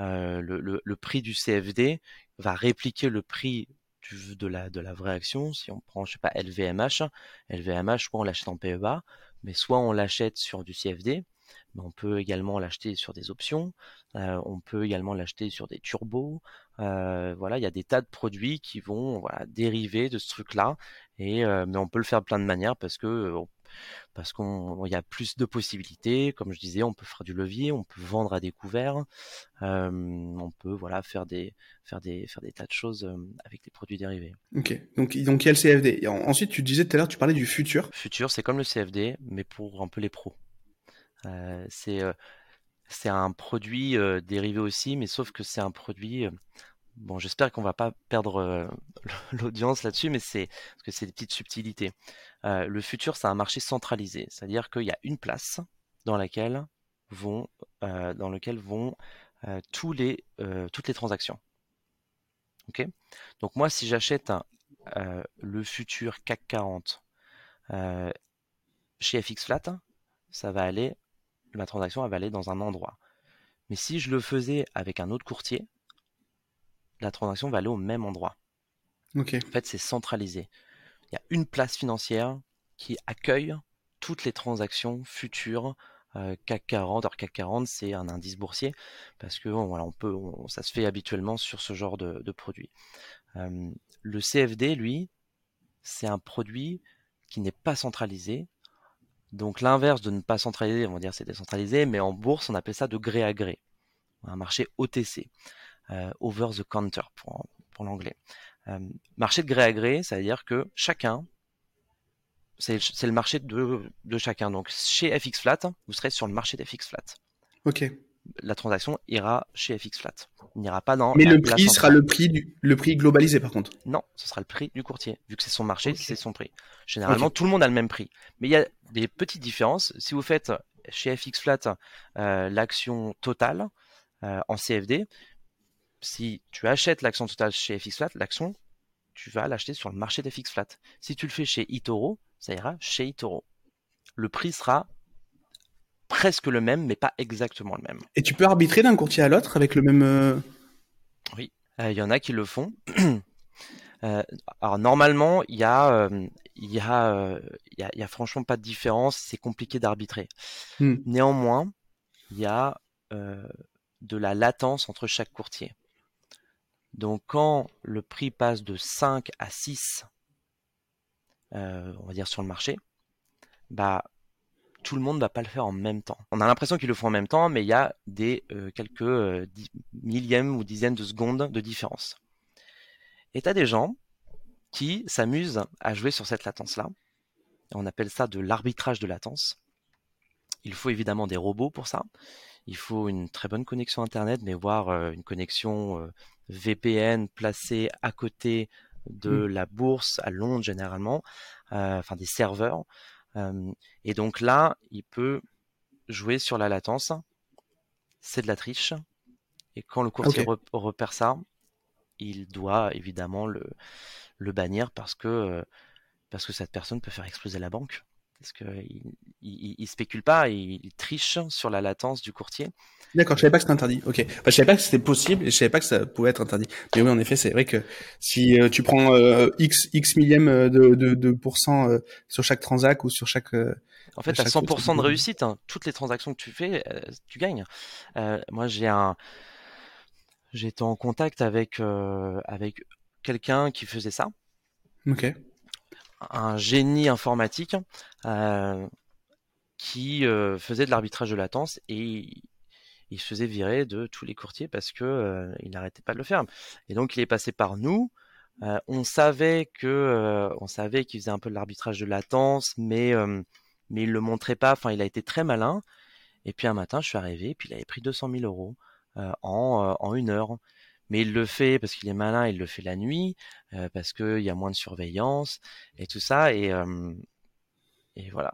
Euh, le, prix du CFD va répliquer le prix de, la, vraie action. Si on prend, je sais pas, LVMH, LVMH, soit on l'achète en PEA, mais soit on l'achète sur du CFD. Mais on peut également l'acheter sur des options. On peut également l'acheter sur des turbos. Voilà, il y a des tas de produits qui vont dériver de ce truc-là. Et mais on peut le faire de plein de manières parce que parce qu'il y a plus de possibilités. Comme je disais, on peut faire du levier, on peut vendre à découvert, euh, on peut voilà faire des faire des faire des tas de choses euh, avec des produits dérivés. Ok. Donc donc il y a le CFD. ensuite, tu disais tout à l'heure, tu parlais du futur. Futur, c'est comme le CFD, mais pour un peu les pros. Euh, c'est c'est un produit dérivé aussi, mais sauf que c'est un produit bon, j'espère qu'on va pas perdre l'audience là-dessus, mais c'est parce que c'est des petites subtilités. Euh, le futur, c'est un marché centralisé, c'est-à-dire qu'il y a une place dans laquelle vont, euh, dans lequel vont euh, tous les, toutes les transactions. Ok? Donc moi, si j'achète le futur CAC 40 chez FX Flat, ça va aller, ma transaction va aller dans un endroit. Mais si je le faisais avec un autre courtier, la transaction va aller au même endroit. En fait, c'est centralisé. Il y a une place financière qui accueille toutes les transactions futures euh, CAC 40. Alors CAC 40, c'est un indice boursier parce que voilà, on peut, ça se fait habituellement sur ce genre de, de produit. Euh, le CFD, lui, c'est un produit qui n'est pas centralisé. Donc l'inverse de ne pas centraliser, on va dire c'est décentralisé, mais en bourse on appelle ça de gré à gré, un marché OTC, over the counter pour, pour l'anglais. Euh, marché de gré à gré, ça veut dire que chacun, c'est le marché de, de chacun. Donc chez FX Flat, vous serez sur le marché d'FX Flat. Ok. La transaction ira chez FX Flat. Il n'ira pas dans. Mais le prix sera le prix du, le prix globalisé par contre. Non, ce sera le prix du courtier. Vu que c'est son marché, c'est son prix. Généralement, tout le monde a le même prix. Mais il y a des petites différences. Si vous faites chez FX Flat euh, l'action totale euh, en CFD, si tu achètes l'action totale chez FX Flat, l'action, tu vas l'acheter sur le marché d'FX Flat. Si tu le fais chez eToro, ça ira chez eToro. Le prix sera presque le même, mais pas exactement le même. Et tu peux arbitrer d'un courtier à l'autre avec le même. Euh, oui, euh, il y en a qui le font. Euh, alors normalement, il y a, il y a, il y a, franchement pas de différence. C'est compliqué d'arbitrer. Hmm. Néanmoins, il y a de la latence entre chaque courtier. Donc quand le prix passe de 5 à 6, euh, on va dire sur le marché, bah tout le monde ne va pas le faire en même temps. On a l'impression qu'ils le font en même temps, mais il y a des euh, quelques euh, millièmes ou dizaines de secondes de différence. Et tu as des gens qui s'amusent à jouer sur cette latence-là. On appelle ça de l'arbitrage de latence. Il faut évidemment des robots pour ça. Il faut une très bonne connexion Internet, mais voir une connexion VPN placé à côté de mmh. la bourse à Londres généralement, euh, enfin des serveurs. Euh, et donc là, il peut jouer sur la latence. C'est de la triche. Et quand le courtier repère ça, il doit évidemment le, le bannir parce que, euh, parce que cette personne peut faire exploser la banque parce qu'il il, spécule pas, il, il, triche sur la latence du courtier. D'accord, je savais pas que c'était interdit. Ok, bah, je savais pas que c'était possible et je savais pas que ça pouvait être interdit. Mais oui, en effet, c'est vrai que si euh, tu prends euh, x x millième euh, de, de, de pourcent sur chaque transac ou sur chaque en fait, as 100% de réussite. Hein. Toutes les transactions que tu fais, tu gagnes. moi, j'ai un, j'étais en contact avec avec quelqu'un qui faisait ça. Ok un génie informatique euh, qui euh, faisait de l'arbitrage de latence et il se faisait virer de tous les courtiers parce que euh, il n'arrêtait pas de le faire. Et donc il est passé par nous. on savait que on savait qu'il faisait un peu de l'arbitrage de latence, mais mais il le montrait pas. Enfin, il a été très malin. Et puis un matin, je suis arrivé, et puis il avait pris 200 000 euros en, en une heure mais il le fait parce qu'il est malin, il le fait la nuit, euh, parce qu'il y a moins de surveillance et tout ça, et, euh, et voilà.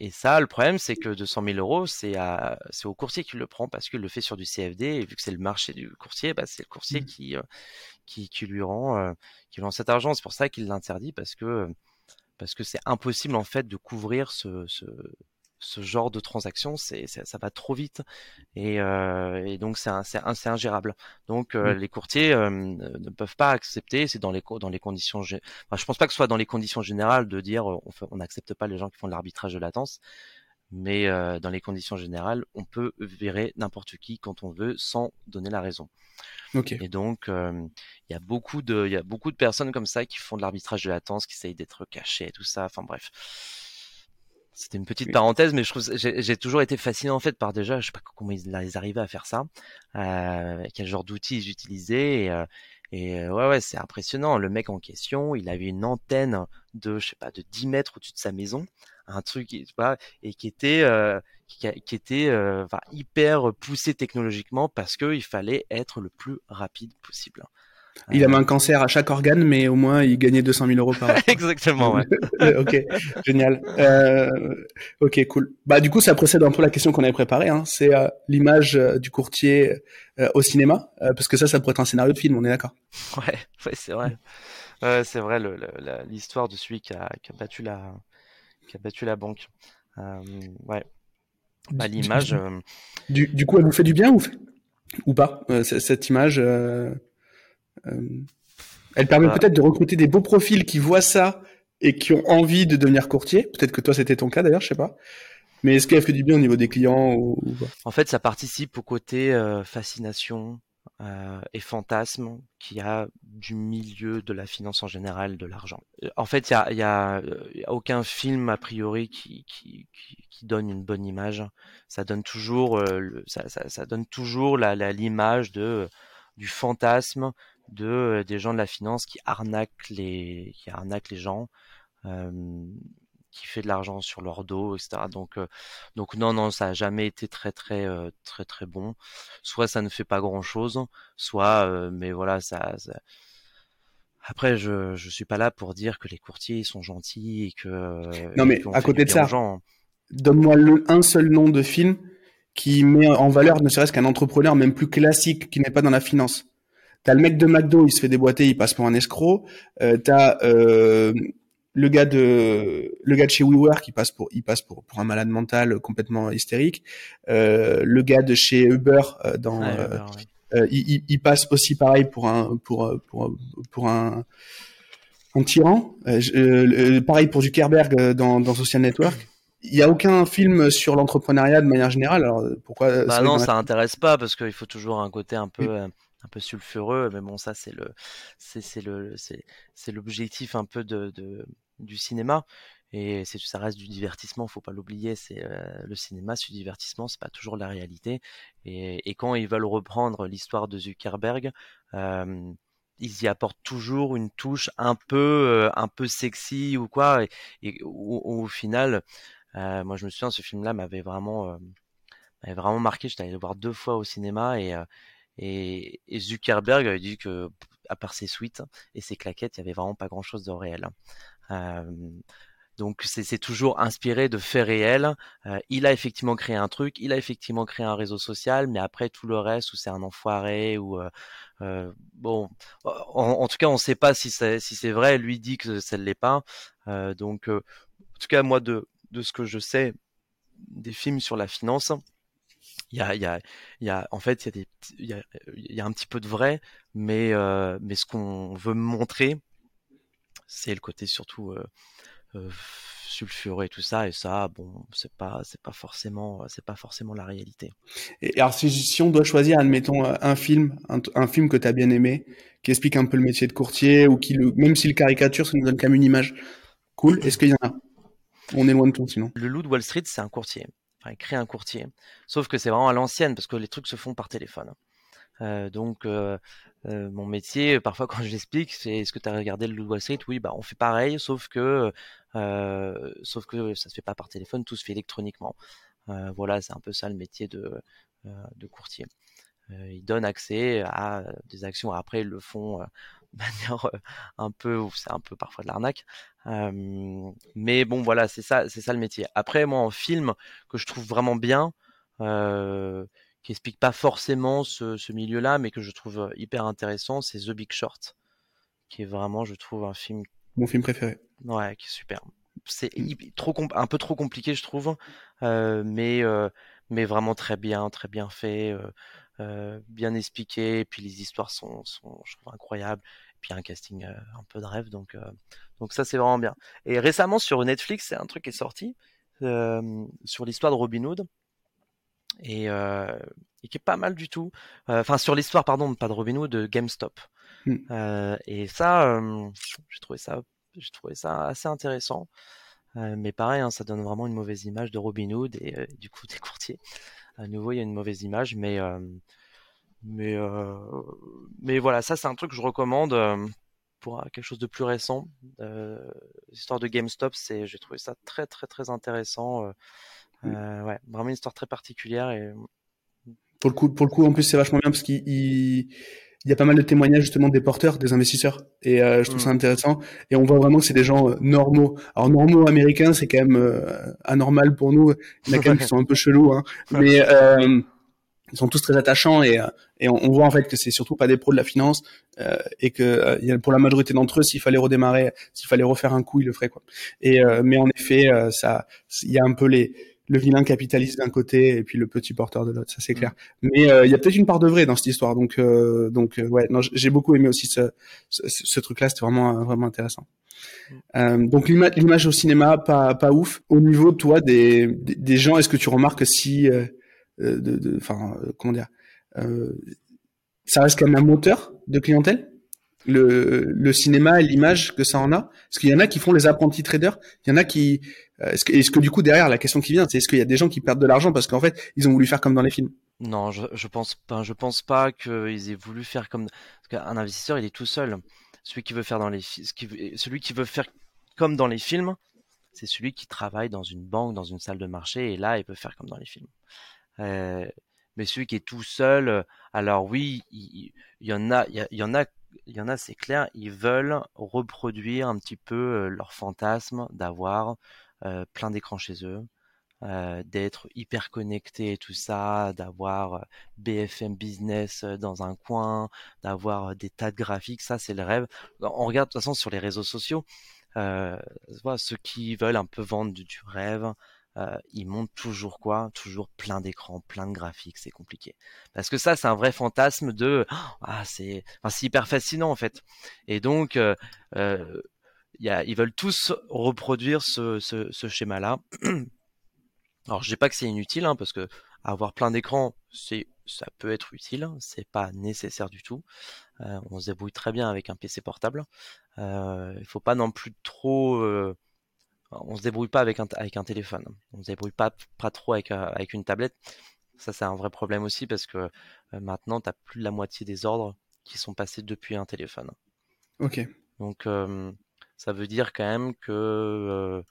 et ça, le problème, c'est que 200 000 euros, c'est au courtier qui le prend parce qu'il le fait sur du CFD et vu que c'est le marché du courtier, bah, c'est le courtier mmh. qui, qui, qui lui rend qui lui rend cet argent. C'est pour ça qu'il l'interdit parce que parce que c'est impossible en fait de couvrir ce, ce, ce genre de transaction, c'est, ça va trop vite et, euh, et donc c'est, c'est, ingérable. Donc euh, mmh. les courtiers euh, ne peuvent pas accepter. C'est dans les dans les conditions. Enfin, je pense pas que ce soit dans les conditions générales de dire on n'accepte pas les gens qui font de l'arbitrage de latence, mais dans les conditions générales, on peut virer n'importe qui quand on veut sans donner la raison. Okay. Et donc, il y a beaucoup de, il y a beaucoup de personnes comme ça qui font de l'arbitrage de latence, qui essayent d'être cachées et tout ça. Enfin bref. C'était une petite parenthèse, mais je trouve j'ai toujours été fasciné en fait par déjà, je sais pas comment ils, arrivaient à faire ça, euh, quel genre d'outils ils utilisaient. Et, euh, et euh, ouais, ouais, c'est impressionnant. Le mec en question, il avait une antenne de, je sais pas, de 10 mètres au-dessus de sa maison, un truc, tu vois, et qui était, euh, qui, qui, était euh, hyper poussé technologiquement parce que il fallait être le plus rapide possible. Il avait un cancer à chaque organe, mais au moins il gagnait 200 000 euros par an. Exactement, ouais. ok, génial. Euh, ok, cool. Bah du coup, ça précède un peu la question qu'on avait préparée. Hein. C'est euh, l'image euh, du courtier euh, au cinéma, parce que ça, ça pourrait être un scénario de film. On est d'accord Ouais, ouais, c'est vrai. c'est vrai l'histoire de celui qui a, qui a, battu la qui a battu la banque. ouais. Bah l'image. Du, du, coup, elle vous fait du bien ou ou pas cette image euh, elle permet peut-être de recruter des beaux profils qui voient ça et qui ont envie de devenir courtier. Peut-être que toi c'était ton cas d'ailleurs, je sais pas. Mais est-ce qu'elle fait du bien au niveau des clients ou, En fait, ça participe au côté euh, fascination euh, et fantasme qui a du milieu de la finance en général, de l'argent. En fait, il y a, y, a, y a, aucun film a priori qui, qui, qui, donne une bonne image. Ça donne toujours, le, ça, ça, ça, donne toujours la l'image de du fantasme de euh, des gens de la finance qui arnaquent les qui arnaquent les gens qui fait de l'argent sur leur dos etc donc euh, donc non non ça a jamais été très très euh, très très bon. Soit ça ne fait pas grand chose soit mais voilà ça, après je je suis pas là pour dire que les courtiers sont gentils et que non mais à côté de ça hein. donne-moi un seul nom de film qui met en valeur ne serait-ce qu'un entrepreneur même plus classique qui n'est pas dans la finance T'as le mec de McDo, il se fait déboîter, il passe pour un escroc. Euh, t'as euh, le gars de le gars de chez WeWork qui passe pour il passe pour pour un malade mental complètement hystérique. Euh, le gars de chez Uber euh, dans euh, il, il, passe aussi pareil pour un pour pour pour un un tyran. pareil pour Zuckerberg dans dans Social Network il y a aucun film sur l'entrepreneuriat de manière générale. Alors pourquoi Bah non, ça intéresse pas parce qu'il faut toujours un côté un peu un peu sulfureux, mais bon, ça c'est le, c'est le, c'est l'objectif un peu de, de, du cinéma. Et ça reste du divertissement, faut pas l'oublier. C'est euh, le cinéma, c'est du divertissement, c'est pas toujours la réalité. Et, et quand ils veulent reprendre l'histoire de Zuckerberg, euh, ils y apportent toujours une touche un peu, euh, un peu sexy ou quoi. Et, au, final, euh, moi je me souviens, ce film-là m'avait vraiment, m'avait vraiment marqué. J'étais allé le voir deux fois au cinéma et et, Zuckerberg avait dit que, à part ses suites et ses claquettes, il y avait vraiment pas grand chose de réel. Euh, donc c'est toujours inspiré de faits réels. Euh, il a effectivement créé un truc, il a effectivement créé un réseau social, mais après tout le reste, où c'est un enfoiré, ou euh, euh bon, en, tout cas on ne sait pas si c'est si vrai. Lui dit que ça ne l'est pas. Euh, donc en tout cas moi de de ce que je sais des films sur la finance, il y a, y a, y a, en fait, il y a des, il y a, y a un petit peu de vrai, mais, euh, mais ce qu'on veut montrer, c'est le côté surtout euh, euh, sulfureux et tout ça, et ça, bon, c'est pas, c'est pas forcément, c'est pas forcément la réalité. Et alors, si, si on doit choisir, admettons, un film, un, un film que tu as bien aimé, qui explique un peu le métier de courtier, ou qui, le, même si le caricature, ça nous donne quand même une image cool, est-ce qu'il y en a? On est loin de tout, sinon. Le loup de Wall Street, c'est un courtier enfin, créer un courtier. Sauf que c'est vraiment à l'ancienne parce que les trucs se font par téléphone. Euh, donc euh, euh, mon métier, parfois quand je l'explique, c'est est-ce que tu as regardé le Wall Street? Oui, bah on fait pareil, sauf que sauf que ça se fait pas par téléphone, tout se fait électroniquement. voilà, c'est un peu ça le métier de, de courtier. ils donnent accès à des actions. Après, ils le font manière un peu, c'est un peu parfois de l'arnaque. mais bon, voilà, c'est ça, c'est ça le métier. Après, moi, en film que je trouve vraiment bien, qui explique pas forcément ce, ce milieu-là, mais que je trouve hyper intéressant, c'est The Big Short, qui est vraiment, je trouve, un film. Mon film préféré. Ouais, qui est super. C'est mmh. trop un peu trop compliqué, je trouve, mais mais vraiment très bien, très bien fait. Euh, bien expliqué, et puis les histoires sont, sont, je trouve, incroyables, puis un casting euh, un peu de rêve, donc, euh, donc ça c'est vraiment bien. Et récemment sur Netflix, c'est un truc qui est sorti sur l'histoire de Robin Hood, et, et, qui est pas mal du tout. Enfin sur l'histoire, pardon, pas de Robin Hood, de GameStop. Hmm. et ça, j'ai trouvé ça, j'ai trouvé ça assez intéressant. mais pareil, hein, ça donne vraiment une mauvaise image de Robin Hood et du coup des courtiers à nouveau il y a une mauvaise image, mais mais mais voilà, ça c'est un truc que je recommande pour quelque chose de plus récent. L'histoire de GameStop, c'est j'ai trouvé ça très très très intéressant. Mmh. ouais, vraiment une histoire très particulière et pour le coup, pour le coup, en plus, c'est vachement bien parce qu'il il, y a pas mal de témoignages justement des porteurs, des investisseurs, et je trouve ça mmh. intéressant. Et on voit vraiment que c'est des gens normaux. Alors normaux américains, c'est quand même anormal pour nous. Il y en a quand même qui sont un peu chelous, hein. mais ils sont tous très attachants et, et on, voit en fait que c'est surtout pas des pros de la finance et que pour la majorité d'entre eux, s'il fallait redémarrer, s'il fallait refaire un coup, ils le feraient quoi. Et mais en effet, ça, il y a un peu les le vilain capitaliste d'un côté et puis le petit porteur de l'autre, ça c'est clair. Mm. Mais euh, il y a peut-être une part de vrai dans cette histoire, donc euh, donc euh, ouais, non, j'ai beaucoup aimé aussi ce ce, ce truc-là, c'était vraiment vraiment intéressant. Mm. donc l'image au cinéma pas pas ouf. Au niveau toi des des gens, est-ce que tu remarques si enfin comment dire ça reste comme un moteur de clientèle le, cinéma et l'image que ça en a Parce qu'il y en a qui font les apprentis traders, il y en a qui... Euh, est-ce que, du coup derrière la question qui vient, c'est est-ce qu'il y a des gens qui perdent de l'argent parce qu'en fait ils ont voulu faire comme dans les films? Non, je, je pense pas. Je pense pas qu'ils aient voulu faire comme parce qu'un investisseur il est tout seul. Celui qui veut faire dans les celui qui veut faire comme dans les films, c'est celui qui travaille dans une banque, dans une salle de marché et là il peut faire comme dans les films. Euh, mais celui qui est tout seul, alors oui, il, y en a, il y en a il y en a, c'est clair, ils veulent reproduire un petit peu euh, leur fantasme d'avoir euh, plein d'écrans chez eux, euh, d'être hyper connecté et tout ça, d'avoir BFM Business dans un coin, d'avoir des tas de graphiques, ça c'est le rêve. On regarde de toute façon sur les réseaux sociaux, ceux qui veulent un peu vendre du rêve, euh, ils montent toujours quoi? Toujours plein d'écrans, plein de graphiques, c'est compliqué. Parce que ça, c'est un vrai fantasme de ah c'est, enfin, c'est hyper fascinant en fait. Et donc, euh, y a, ils veulent tous reproduire ce, ce, ce schéma-là. Alors, je dis pas que c'est inutile, hein, parce que avoir plein d'écrans, c'est, ça peut être utile, c'est pas nécessaire du tout. On se débrouille très bien avec un PC portable. Il faut pas non plus trop on se débrouille pas avec un, avec un téléphone. On se débrouille pas, pas trop avec, euh, avec une tablette. Ça, c'est un vrai problème aussi parce que euh, maintenant, tu as plus de la moitié des ordres qui sont passés depuis un téléphone. Ok. Donc, euh, ça veut dire quand même que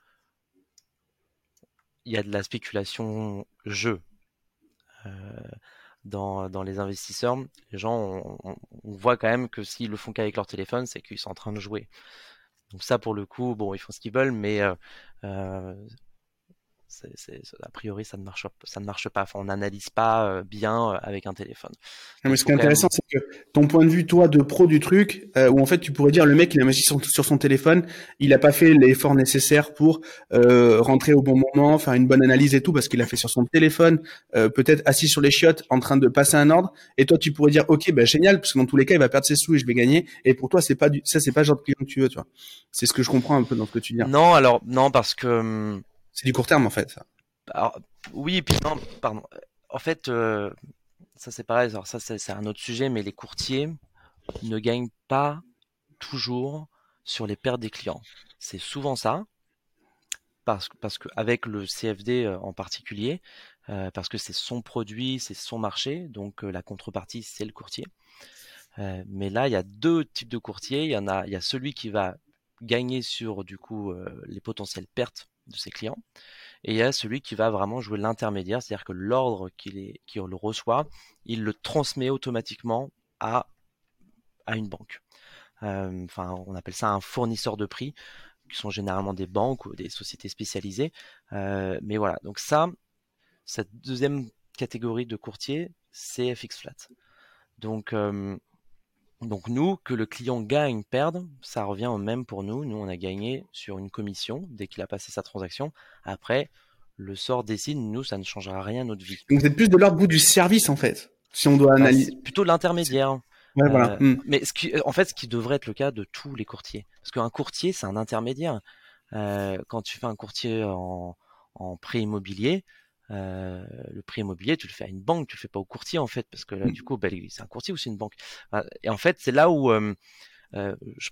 il y a de la spéculation jeu dans, dans les investisseurs. Les gens, on, on voit quand même que s'ils le font qu'avec leur téléphone, c'est qu'ils sont en train de jouer. Donc ça, pour le coup, bon, ils font ce qu'ils veulent, mais a priori, ça ne marche, ça ne marche pas. Enfin, on n'analyse pas euh, bien euh, avec un téléphone. mais ce qui est intéressant, c'est que ton point de vue, toi, de pro du truc, euh, où en fait, tu pourrais dire, le mec, il a investi sur, sur son téléphone, il n'a pas fait l'effort nécessaire pour euh, rentrer au bon moment, faire une bonne analyse et tout, parce qu'il a fait sur son téléphone, peut-être assis sur les chiottes, en train de passer un ordre. Et toi, tu pourrais dire, ok, ben génial, parce que dans tous les cas, il va perdre ses sous et je vais gagner. Et pour toi, c'est pas du, ça, c'est pas le genre de client que tu veux, tu vois. C'est ce que je comprends un peu dans ce que tu dis. Non, alors non, parce que hum, c'est du court terme en fait. Ça. Oui, puis non, pardon. En fait, euh, ça c'est pareil. Alors ça c'est un autre sujet, mais les courtiers ne gagnent pas toujours sur les pertes des clients. C'est souvent ça, parce, parce que avec le CFD euh, en particulier, euh, parce que c'est son produit, c'est son marché, donc la contrepartie c'est le courtier. mais là, il y a deux types de courtiers. Il y en a, il y a celui qui va gagner sur du coup les potentielles pertes de ses clients. Et il y a celui qui va vraiment jouer l'intermédiaire, c'est-à-dire que l'ordre qu'il le reçoit, il le transmet automatiquement à, à une banque. enfin on appelle ça un fournisseur de prix, qui sont généralement des banques ou des sociétés spécialisées. mais voilà, donc ça, cette deuxième catégorie de courtier, c'est FX Flat. Donc, donc nous, que le client gagne, perde, ça revient au même pour nous. Nous, on a gagné sur une commission dès qu'il a passé sa transaction. Après, le sort décide, nous, ça ne changera rien à notre vie. Donc vous êtes plus de l'ordre bout du service, en fait, si on doit bah, analyser. plutôt de l'intermédiaire. Ouais, voilà. Euh, hmm. Mais ce qui, en fait, ce qui devrait être le cas de tous les courtiers. Parce qu'un courtier, c'est un intermédiaire. Euh, quand tu fais un courtier en, en prêt immobilier, euh, le prix immobilier, tu le fais à une banque, tu le fais pas au courtier en fait, parce que là, mmh. du coup, bah, c'est un courtier ou c'est une banque. Et en fait, c'est là où euh, je,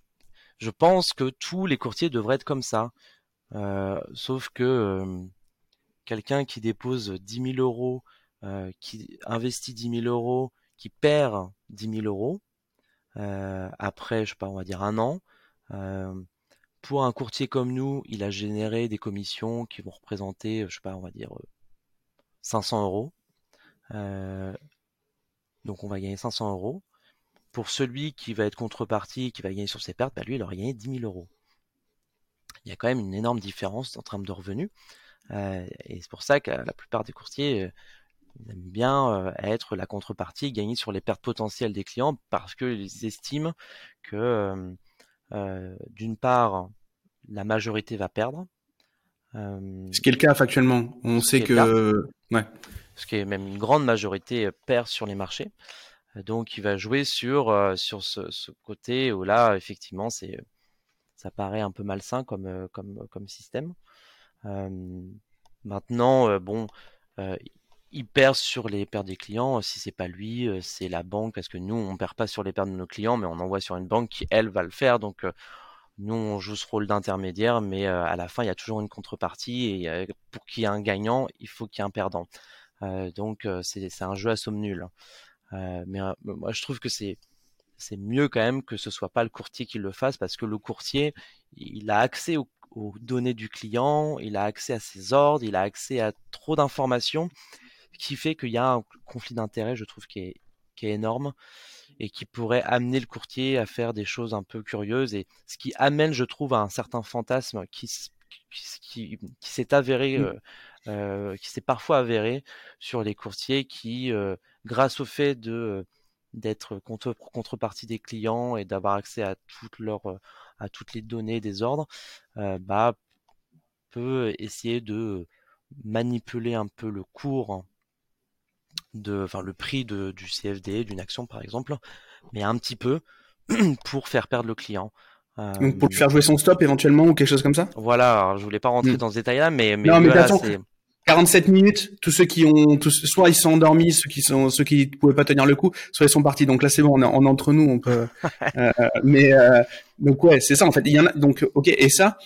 je, pense que tous les courtiers devraient être comme ça. Euh, sauf que quelqu'un qui dépose 10 000 euros, qui investit 10 000 euros, qui perd 10 000 euros, après, je sais pas, on va dire un an, pour un courtier comme nous, il a généré des commissions qui vont représenter, je sais pas, on va dire 500 euros. Euh, donc on va gagner 500 euros. Pour celui qui va être contrepartie, qui va gagner sur ses pertes, bah lui, il aura gagné 10 000 euros. Il y a quand même une énorme différence en termes de revenus. Euh, et c'est pour ça que la plupart des courtiers euh, aiment bien être la contrepartie, gagner sur les pertes potentielles des clients parce qu'ils estiment que d'une part, la majorité va perdre, ce qui est le cas factuellement. On sait que, ouais. Ce qui est même une grande majorité euh, perd sur les marchés. Euh, donc, il va jouer sur euh, sur ce, ce, côté où là, effectivement, c'est ça paraît un peu malsain comme comme comme système. maintenant, bon, il perd sur les pertes des clients. Si c'est pas lui, c'est la banque, parce que nous, on perd pas sur les pertes de nos clients, mais on envoie sur une banque qui elle va le faire. Donc nous, on joue ce rôle d'intermédiaire, mais à la fin, il y a toujours une contrepartie et pour qu'il y ait un gagnant, il faut qu'il y ait un perdant. Donc, c'est un jeu à somme nulle. mais moi, je trouve que c'est c'est mieux quand même que ce soit pas le courtier qui le fasse parce que le courtier, il a accès aux, données du client, il a accès à ses ordres, il a accès à trop d'informations, qui fait qu'il y a un conflit d'intérêt, je trouve, qui est, qui est énorme et qui pourrait amener le courtier à faire des choses un peu curieuses et ce qui amène, je trouve, à un certain fantasme qui, qui, s'est avéré, mmh. euh, euh, qui s'est parfois avéré sur les courtiers qui, euh, grâce au fait de d'être contre, contrepartie des clients et d'avoir accès à toutes leurs à toutes les données des ordres, bah peut essayer de manipuler un peu le cours de, enfin le prix de, du CFD d'une action par exemple, mais un petit peu pour faire perdre le client. Euh, Donc pour faire jouer son stop éventuellement ou quelque chose comme ça? Voilà, alors je voulais pas rentrer hmm. dans ce détail-là, mais, mais, non, mais voilà, 47 minutes, tous ceux qui ont, tous, soit ils sont endormis, ceux qui sont, ceux qui pouvaient pas tenir le coup, soit ils sont partis. Donc là c'est bon, on est, on entre nous, on peut. euh, mais euh, donc ouais, c'est ça en fait. Il y en a donc ok et ça.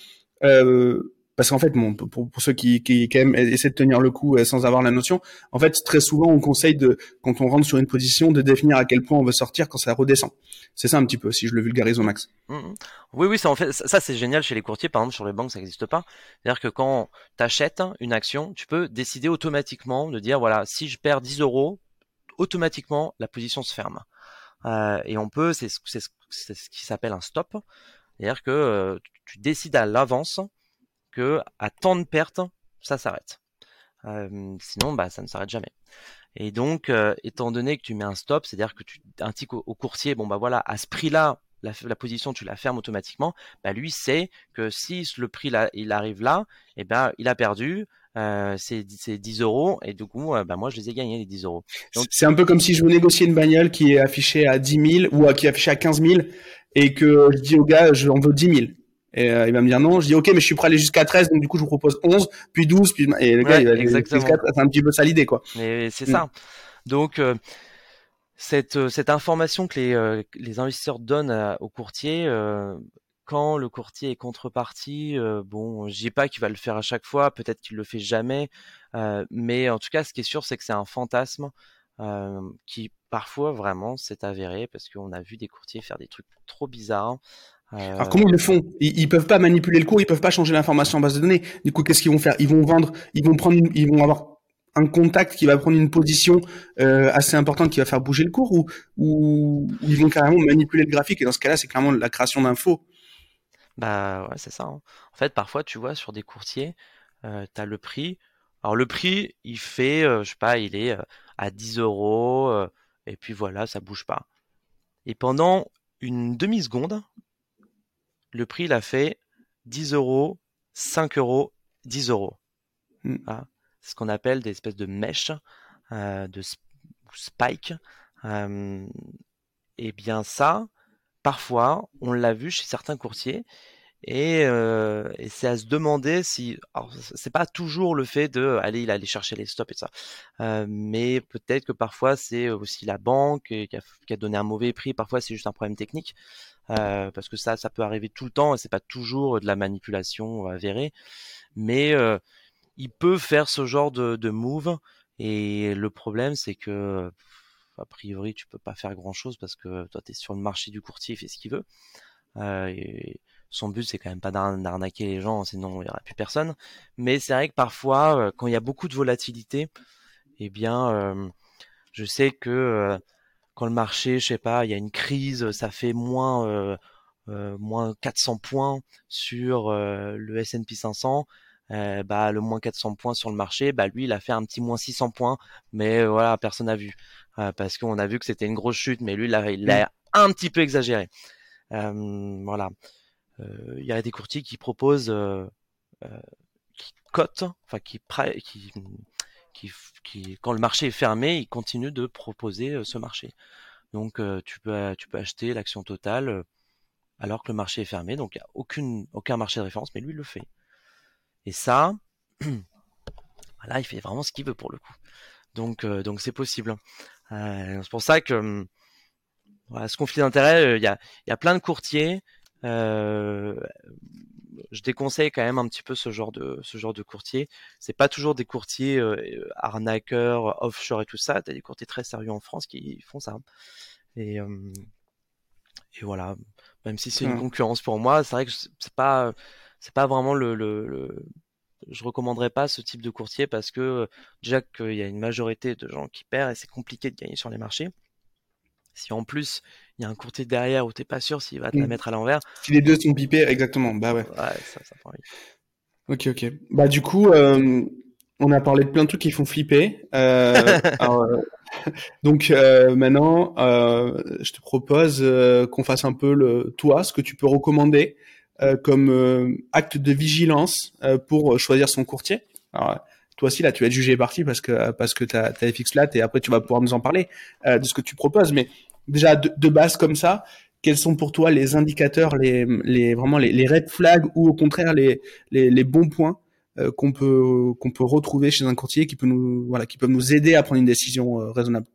Euh, parce qu'en fait, bon, pour, ceux qui, qui quand essaient de tenir le coup euh, sans avoir la notion, en fait, très souvent, on conseille de, quand on rentre sur une position, de définir à quel point on veut sortir quand ça redescend. C'est ça un petit peu, si je le vulgarise au max. Mmh, mmh. Oui, oui, ça en fait, ça c'est génial chez les courtiers. Par exemple, sur les banques, ça n'existe pas. C'est-à-dire que quand tu achètes une action, tu peux décider automatiquement de dire, voilà, si je perds 10 euros, automatiquement la position se ferme. Euh, et on peut, c'est ce, ce qui s'appelle un stop. C'est-à-dire que euh, tu décides à l'avance à tant de pertes, ça s'arrête. Euh, sinon, bah, ça ne s'arrête jamais. Et donc, euh, étant donné que tu mets un stop, c'est-à-dire que tu indiques au, au, courtier, bon bah voilà, à ce prix-là, la, position tu la fermes automatiquement. Bah lui sait que si le prix là, il arrive là, et eh ben il a perdu. Euh, c'est 10 euros et du coup, euh, bah moi je les ai gagnés les 10 euros. C'est un peu comme si je négocier une bagnole qui est affichée à 10 000 ou qui est affichée à 15 000 et que je dis au gars, j'en veux 10 000. Et euh, il va me dire non. Je dis ok, mais je suis prêt à aller jusqu'à 13, donc du coup je vous propose 11, puis 12, puis et le gars il va c'est un petit peu ça l'idée quoi. Mais c'est ça. Donc euh, cette euh, cette information que les les investisseurs donnent aux courtiers quand le courtier est contreparti, bon, je dis pas qu'il va le faire à chaque fois, peut-être qu'il le fait jamais, mais en tout cas, ce qui est sûr, c'est que c'est un fantasme qui parfois vraiment s'est avéré parce qu'on a vu des courtiers faire des trucs trop bizarres. Euh, Alors comment ils le font? Ils, ils, peuvent pas manipuler le cours, ils peuvent pas changer l'information en base de données. Du coup, qu'est-ce qu'ils vont faire? Ils vont vendre, ils vont prendre, ils vont avoir un contact qui va prendre une position euh, assez importante qui va faire bouger le cours ou, ou, ils vont carrément manipuler le graphique? Et dans ce cas-là c'est clairement la création d'infos. Bah ouais c'est ça hein. en fait parfois tu vois sur des courtiers euh, tu as le prix. Alors le prix il fait euh, je sais pas il est euh, à 10 euros et puis voilà ça bouge pas. Et pendant une demi seconde le prix il a fait 10 euros 5 euros 10 euros ah ce qu'on appelle des espèces de mèches, euh, de spike. Euh, et bien ça, parfois, on l'a vu chez certains courtiers. Et, euh, et c'est à se demander si, c'est pas toujours le fait de aller il aller chercher les stops et ça, euh, mais peut-être que parfois c'est aussi la banque qui a, qui a, donné un mauvais prix, parfois c'est juste un problème technique, euh, parce que ça ça peut arriver tout le temps et c'est pas toujours de la manipulation avérée, mais euh, il peut faire ce genre de, de move. Et le problème, c'est que, a priori, tu peux pas faire grand chose parce que toi, tu es sur le marché du courtier, il fait ce qu'il veut. Euh, et son but, c'est quand même pas d'arnaquer les gens, sinon il y aurait plus personne. Mais c'est vrai que parfois, euh, quand il y a beaucoup de volatilité, eh bien, euh, je sais que euh, quand le marché, je sais pas, il y a une crise, ça fait moins, euh, moins 400 points sur le S&P 500 euh, bah, le moins 400 points sur le marché, bah, lui, il a fait un petit moins 600 points, mais euh, voilà, personne n'a vu. Euh, parce qu'on a vu que c'était une grosse chute, mais lui, il l'a il a un petit peu exagéré. voilà. Il y a des courtiers qui proposent, qui cotent, enfin, qui, qui, qui, quand le marché est fermé, ils continuent de proposer ce marché. Donc, tu, peux, tu peux acheter l'action totale alors que le marché est fermé. Donc, il n'y a aucun marché de référence, mais lui, il le fait. Et ça, voilà, il fait vraiment ce qu'il veut pour le coup. Donc, euh, donc c'est possible. Euh, c'est pour ça que hum, voilà, ce conflit d'intérêt, euh, il y, a, y a plein de courtiers. Je déconseille quand même un petit peu ce genre de ce genre de courtier. C'est pas toujours des courtiers arnaqueurs, offshore et tout ça. T'as des courtiers très sérieux en France qui font ça. Et, hum, et voilà. Même si c'est une mmh. concurrence pour moi, c'est vrai que c'est pas c'est pas vraiment le, le, le, je recommanderais pas ce type de courtier parce que déjà qu'il y a une majorité de gens qui perdent et c'est compliqué de gagner sur les marchés. Si en plus il y a un courtier derrière où t'es pas sûr s'il va te la mmh. mettre à l'envers. Si les deux sont pipés, exactement. Bah ouais. Ouais, ça, ça prend Ok, ok. Bah du coup, euh, on a parlé de plein de trucs qui font flipper. Euh, alors, euh, donc maintenant, je te propose qu'on fasse un peu le toi, ce que tu peux recommander comme acte de vigilance pour choisir son courtier. Alors, toi aussi là, tu vas être jugé parti parce que parce que t'as as FX et après tu vas pouvoir nous en parler de ce que tu proposes. Mais déjà de, de, base comme ça, quels sont pour toi les indicateurs, les, les vraiment les, les red flags ou au contraire les les, les bons points qu'on peut qu'on peut retrouver chez un courtier qui peut nous voilà qui peuvent nous aider à prendre une décision raisonnable?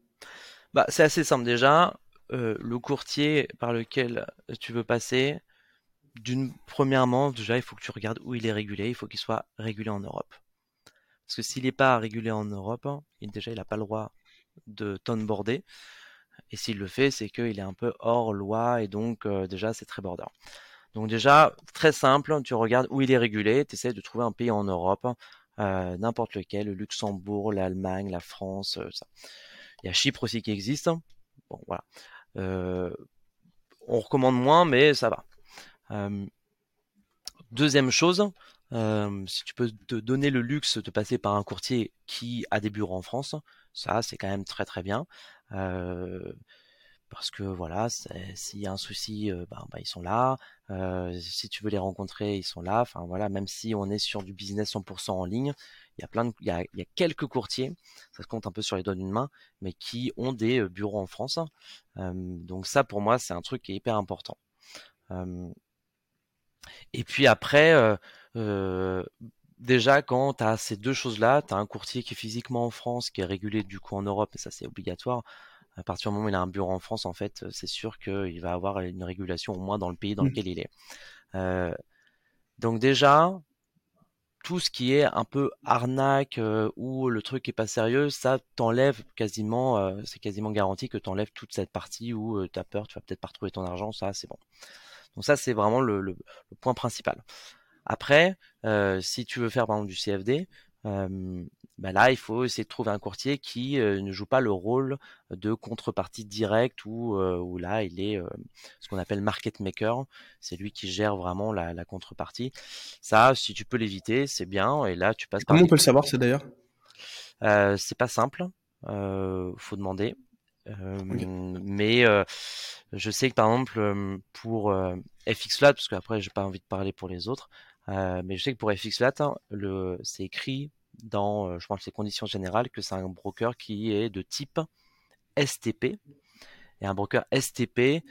Bah c'est assez simple déjà. le courtier par lequel tu veux passer, d'une premièrement, déjà, il faut que tu regardes où il est régulé. Il faut qu'il soit régulé en Europe. Parce que s'il n'est pas régulé en Europe, il, déjà, il n'a pas le droit de t'onboarder. Et s'il le fait, c'est qu'il est un peu hors loi et donc euh, déjà, c'est très border. Donc déjà, très simple, tu regardes où il est régulé, tu essaies de trouver un pays en Europe, euh, n'importe lequel, le Luxembourg, l'Allemagne, la France, euh, ça. Il y a Chypre aussi qui existe. Bon, voilà. on recommande moins, mais ça va. Deuxième chose, euh, si tu peux te donner le luxe de passer par un courtier qui a des bureaux en France, ça c'est quand même très très bien. Euh, parce que voilà, s'il y a un souci, ben, ben, ils sont là. si tu veux les rencontrer, ils sont là. Enfin voilà, même si on est sur du business 100% en ligne, il y a plein de, il y a, il y a quelques courtiers, ça se compte un peu sur les doigts d'une main, mais qui ont des bureaux en France. donc ça, pour moi, c'est un truc qui est hyper important. Et puis après, euh, euh, déjà quand tu as ces deux choses-là, tu as un courtier qui est physiquement en France, qui est régulé du coup en Europe, et ça c'est obligatoire. À partir du moment où il a un bureau en France, en fait, c'est sûr qu'il va avoir une régulation au moins dans le pays dans mmh. lequel il est. Euh, donc déjà, tout ce qui est un peu arnaque euh, ou le truc est pas sérieux, ça t'enlève quasiment, euh, c'est quasiment garanti que t'enlèves toute cette partie où euh, t'as peur, tu vas peut-être pas retrouver ton argent, ça c'est bon. Donc ça, c'est vraiment le, point principal. Après, euh, si tu veux faire par exemple du CFD, bah là, il faut essayer de trouver un courtier qui ne joue pas le rôle de contrepartie directe ou où là, il est ce qu'on appelle market maker. C'est lui qui gère vraiment la, la, contrepartie. Ça, si tu peux l'éviter, c'est bien. Et là, tu passes. Comment on peut le savoir, c'est d'ailleurs? Euh, C'est pas simple. Euh, faut demander. Mais je sais que par exemple pour FXFlat, parce qu'après j'ai pas envie de parler pour les autres, mais je sais que pour FXFlat, hein, c'est écrit dans, je pense, les conditions générales que c'est un broker qui est de type STP. Et un broker STP,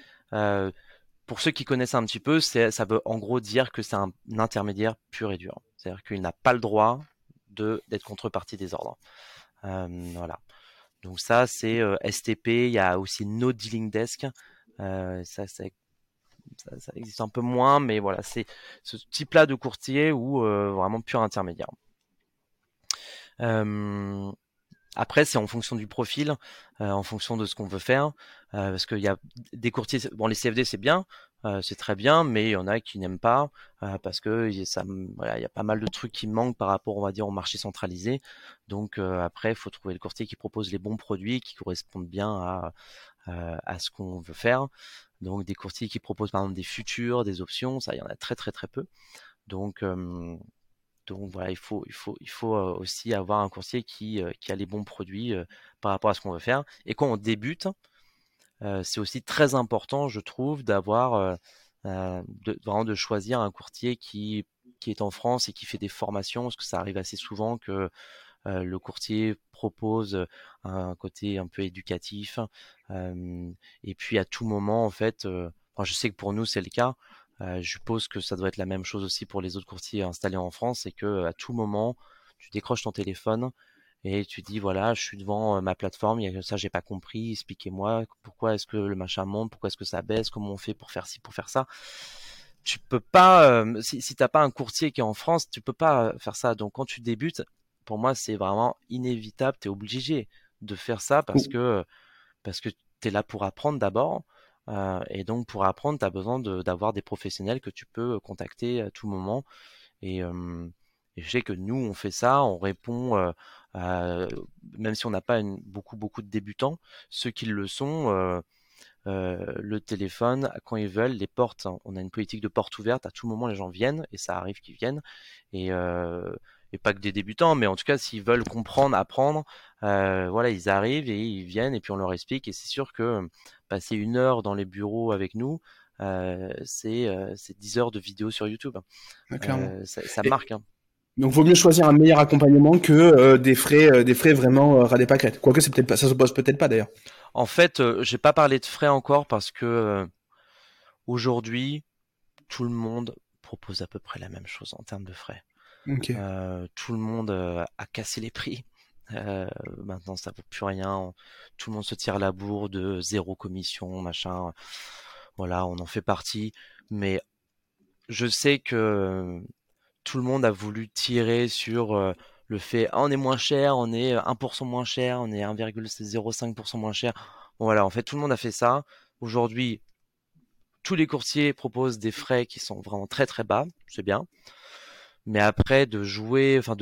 pour ceux qui connaissent un petit peu, ça veut en gros dire que c'est un, intermédiaire pur et dur. C'est-à-dire qu'il n'a pas le droit d'être contrepartie des ordres. voilà. Donc ça, c'est STP. Il y a aussi No Dealing Desk. ça, ça, existe un peu moins, mais voilà, c'est ce type-là de courtier ou vraiment pur intermédiaire. après, c'est en fonction du profil, en fonction de ce qu'on veut faire, parce qu'il y a des courtiers. Bon, les CFD c'est bien, c'est très bien, mais il y en a qui n'aiment pas parce que ça, il y a pas mal de trucs qui manquent par rapport, on va dire, au marché centralisé. Donc après, il faut trouver le courtier qui propose les bons produits qui correspondent bien à à ce qu'on veut faire. Donc des courtiers qui proposent par exemple des futurs, des options, ça, il y en a très très très peu. Donc donc voilà, il faut, il faut, il faut aussi avoir un courtier qui, qui a les bons produits par rapport à ce qu'on veut faire. Et quand on débute, c'est aussi très important, je trouve, d'avoir de, vraiment de choisir un courtier qui, qui est en France et qui fait des formations, parce que ça arrive assez souvent que le courtier propose un côté un peu éducatif. et puis à tout moment, en fait, je sais que pour nous c'est le cas. je suppose que ça doit être la même chose aussi pour les autres courtiers installés en France, c'est que à tout moment, tu décroches ton téléphone et tu dis voilà, je suis devant ma plateforme, il y a ça j'ai pas compris, expliquez-moi pourquoi est-ce que le machin monte, pourquoi est-ce que ça baisse, comment on fait pour faire ci, pour faire ça. Tu peux pas, si, si t'as pas un courtier qui est en France, tu peux pas faire ça. Donc quand tu débutes, pour moi, c'est vraiment inévitable. Tu es obligé de faire ça parce que, parce que tu es là pour apprendre d'abord. Euh, et donc, pour apprendre, tu as besoin d'avoir des professionnels que tu peux contacter à tout moment. Et, je sais que nous, on fait ça, on répond, euh, même si on n'a pas beaucoup, beaucoup de débutants, ceux qui le sont, euh, le téléphone, quand ils veulent, les portes, hein, on a une politique de porte ouverte, à tout moment, les gens viennent, et ça arrive qu'ils viennent. Et et pas que des débutants, mais en tout cas s'ils veulent comprendre, apprendre, euh, voilà, ils arrivent et ils viennent et puis on leur explique. Et c'est sûr que passer une heure dans les bureaux avec nous, euh, c'est euh, 10 heures de vidéos sur YouTube. Euh, ça, ça marque. Hein. Donc, vaut mieux choisir un meilleur accompagnement que euh, des frais, euh, des frais vraiment ras des pâquerettes. Quoique, c'est peut-être pas, ça se pose peut-être pas d'ailleurs. En fait, j'ai pas parlé de frais encore parce que aujourd'hui, tout le monde propose à peu près la même chose en termes de frais. Euh, tout le monde euh, a cassé les prix. Euh, maintenant, ça vaut plus rien. Tout le monde se tire la bourre de zéro commission, machin. Voilà, on en fait partie. Mais je sais que tout le monde a voulu tirer sur le fait ah, on est moins cher, on est 1% moins cher, on est 1,05% moins cher. Bon, voilà, en fait, tout le monde a fait ça. Aujourd'hui, tous les courtiers proposent des frais qui sont vraiment très très bas, c'est bien. Mais après, de jouer, enfin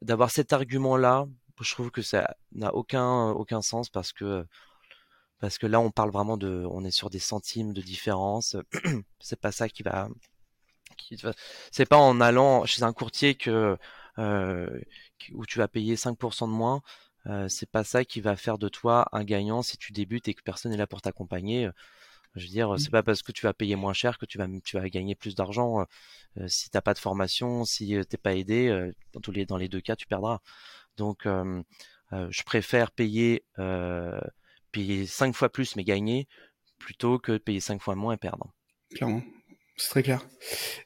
d'avoir cet argument-là, je trouve que ça n'a aucun, aucun sens parce que, parce que là, on parle vraiment de, on est sur des centimes de différence. c'est pas ça qui va, qui, c'est pas en allant chez un courtier que, euh, où tu vas payer 5% de moins. Euh, c'est pas ça qui va faire de toi un gagnant si tu débutes et que personne n'est là pour t'accompagner. Je veux dire, mmh. c'est pas parce que tu vas payer moins cher que tu vas, tu vas gagner plus d'argent. Euh, euh si t'as pas de formation, si euh, t'es pas aidé, euh, dans tous les dans les deux cas, tu perdras. Donc, je préfère payer payer cinq fois plus mais gagner plutôt que payer cinq fois moins et perdre. Clairement. C'est très clair.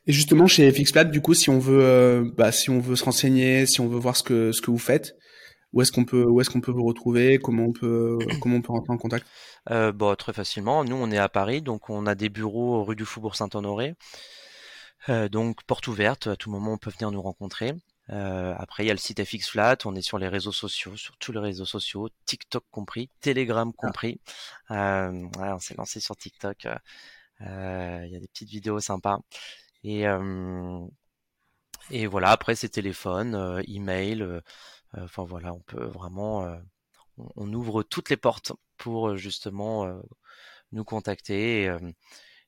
Et justement, chez FXPlat, du coup, si on veut, bah, si on veut se renseigner, si on veut voir ce que ce que vous faites, où est-ce qu'on peut, où est-ce qu'on peut vous retrouver Comment on peut, comment on peut rentrer en contact? Euh, bon, très facilement. Nous, on est à Paris, donc on a des bureaux rue du Faubourg Saint-Honoré. Euh, donc porte ouverte, à tout moment on peut venir nous rencontrer. Euh, après, il y a le site FX Flat, on est sur les réseaux sociaux, sur tous les réseaux sociaux, TikTok compris, Telegram ah. compris. Euh, ouais, on s'est lancé sur TikTok. Euh, il y a des petites vidéos sympas. Et Et voilà, après c'est téléphone, email, enfin voilà, on peut vraiment, on, ouvre toutes les portes pour justement nous contacter.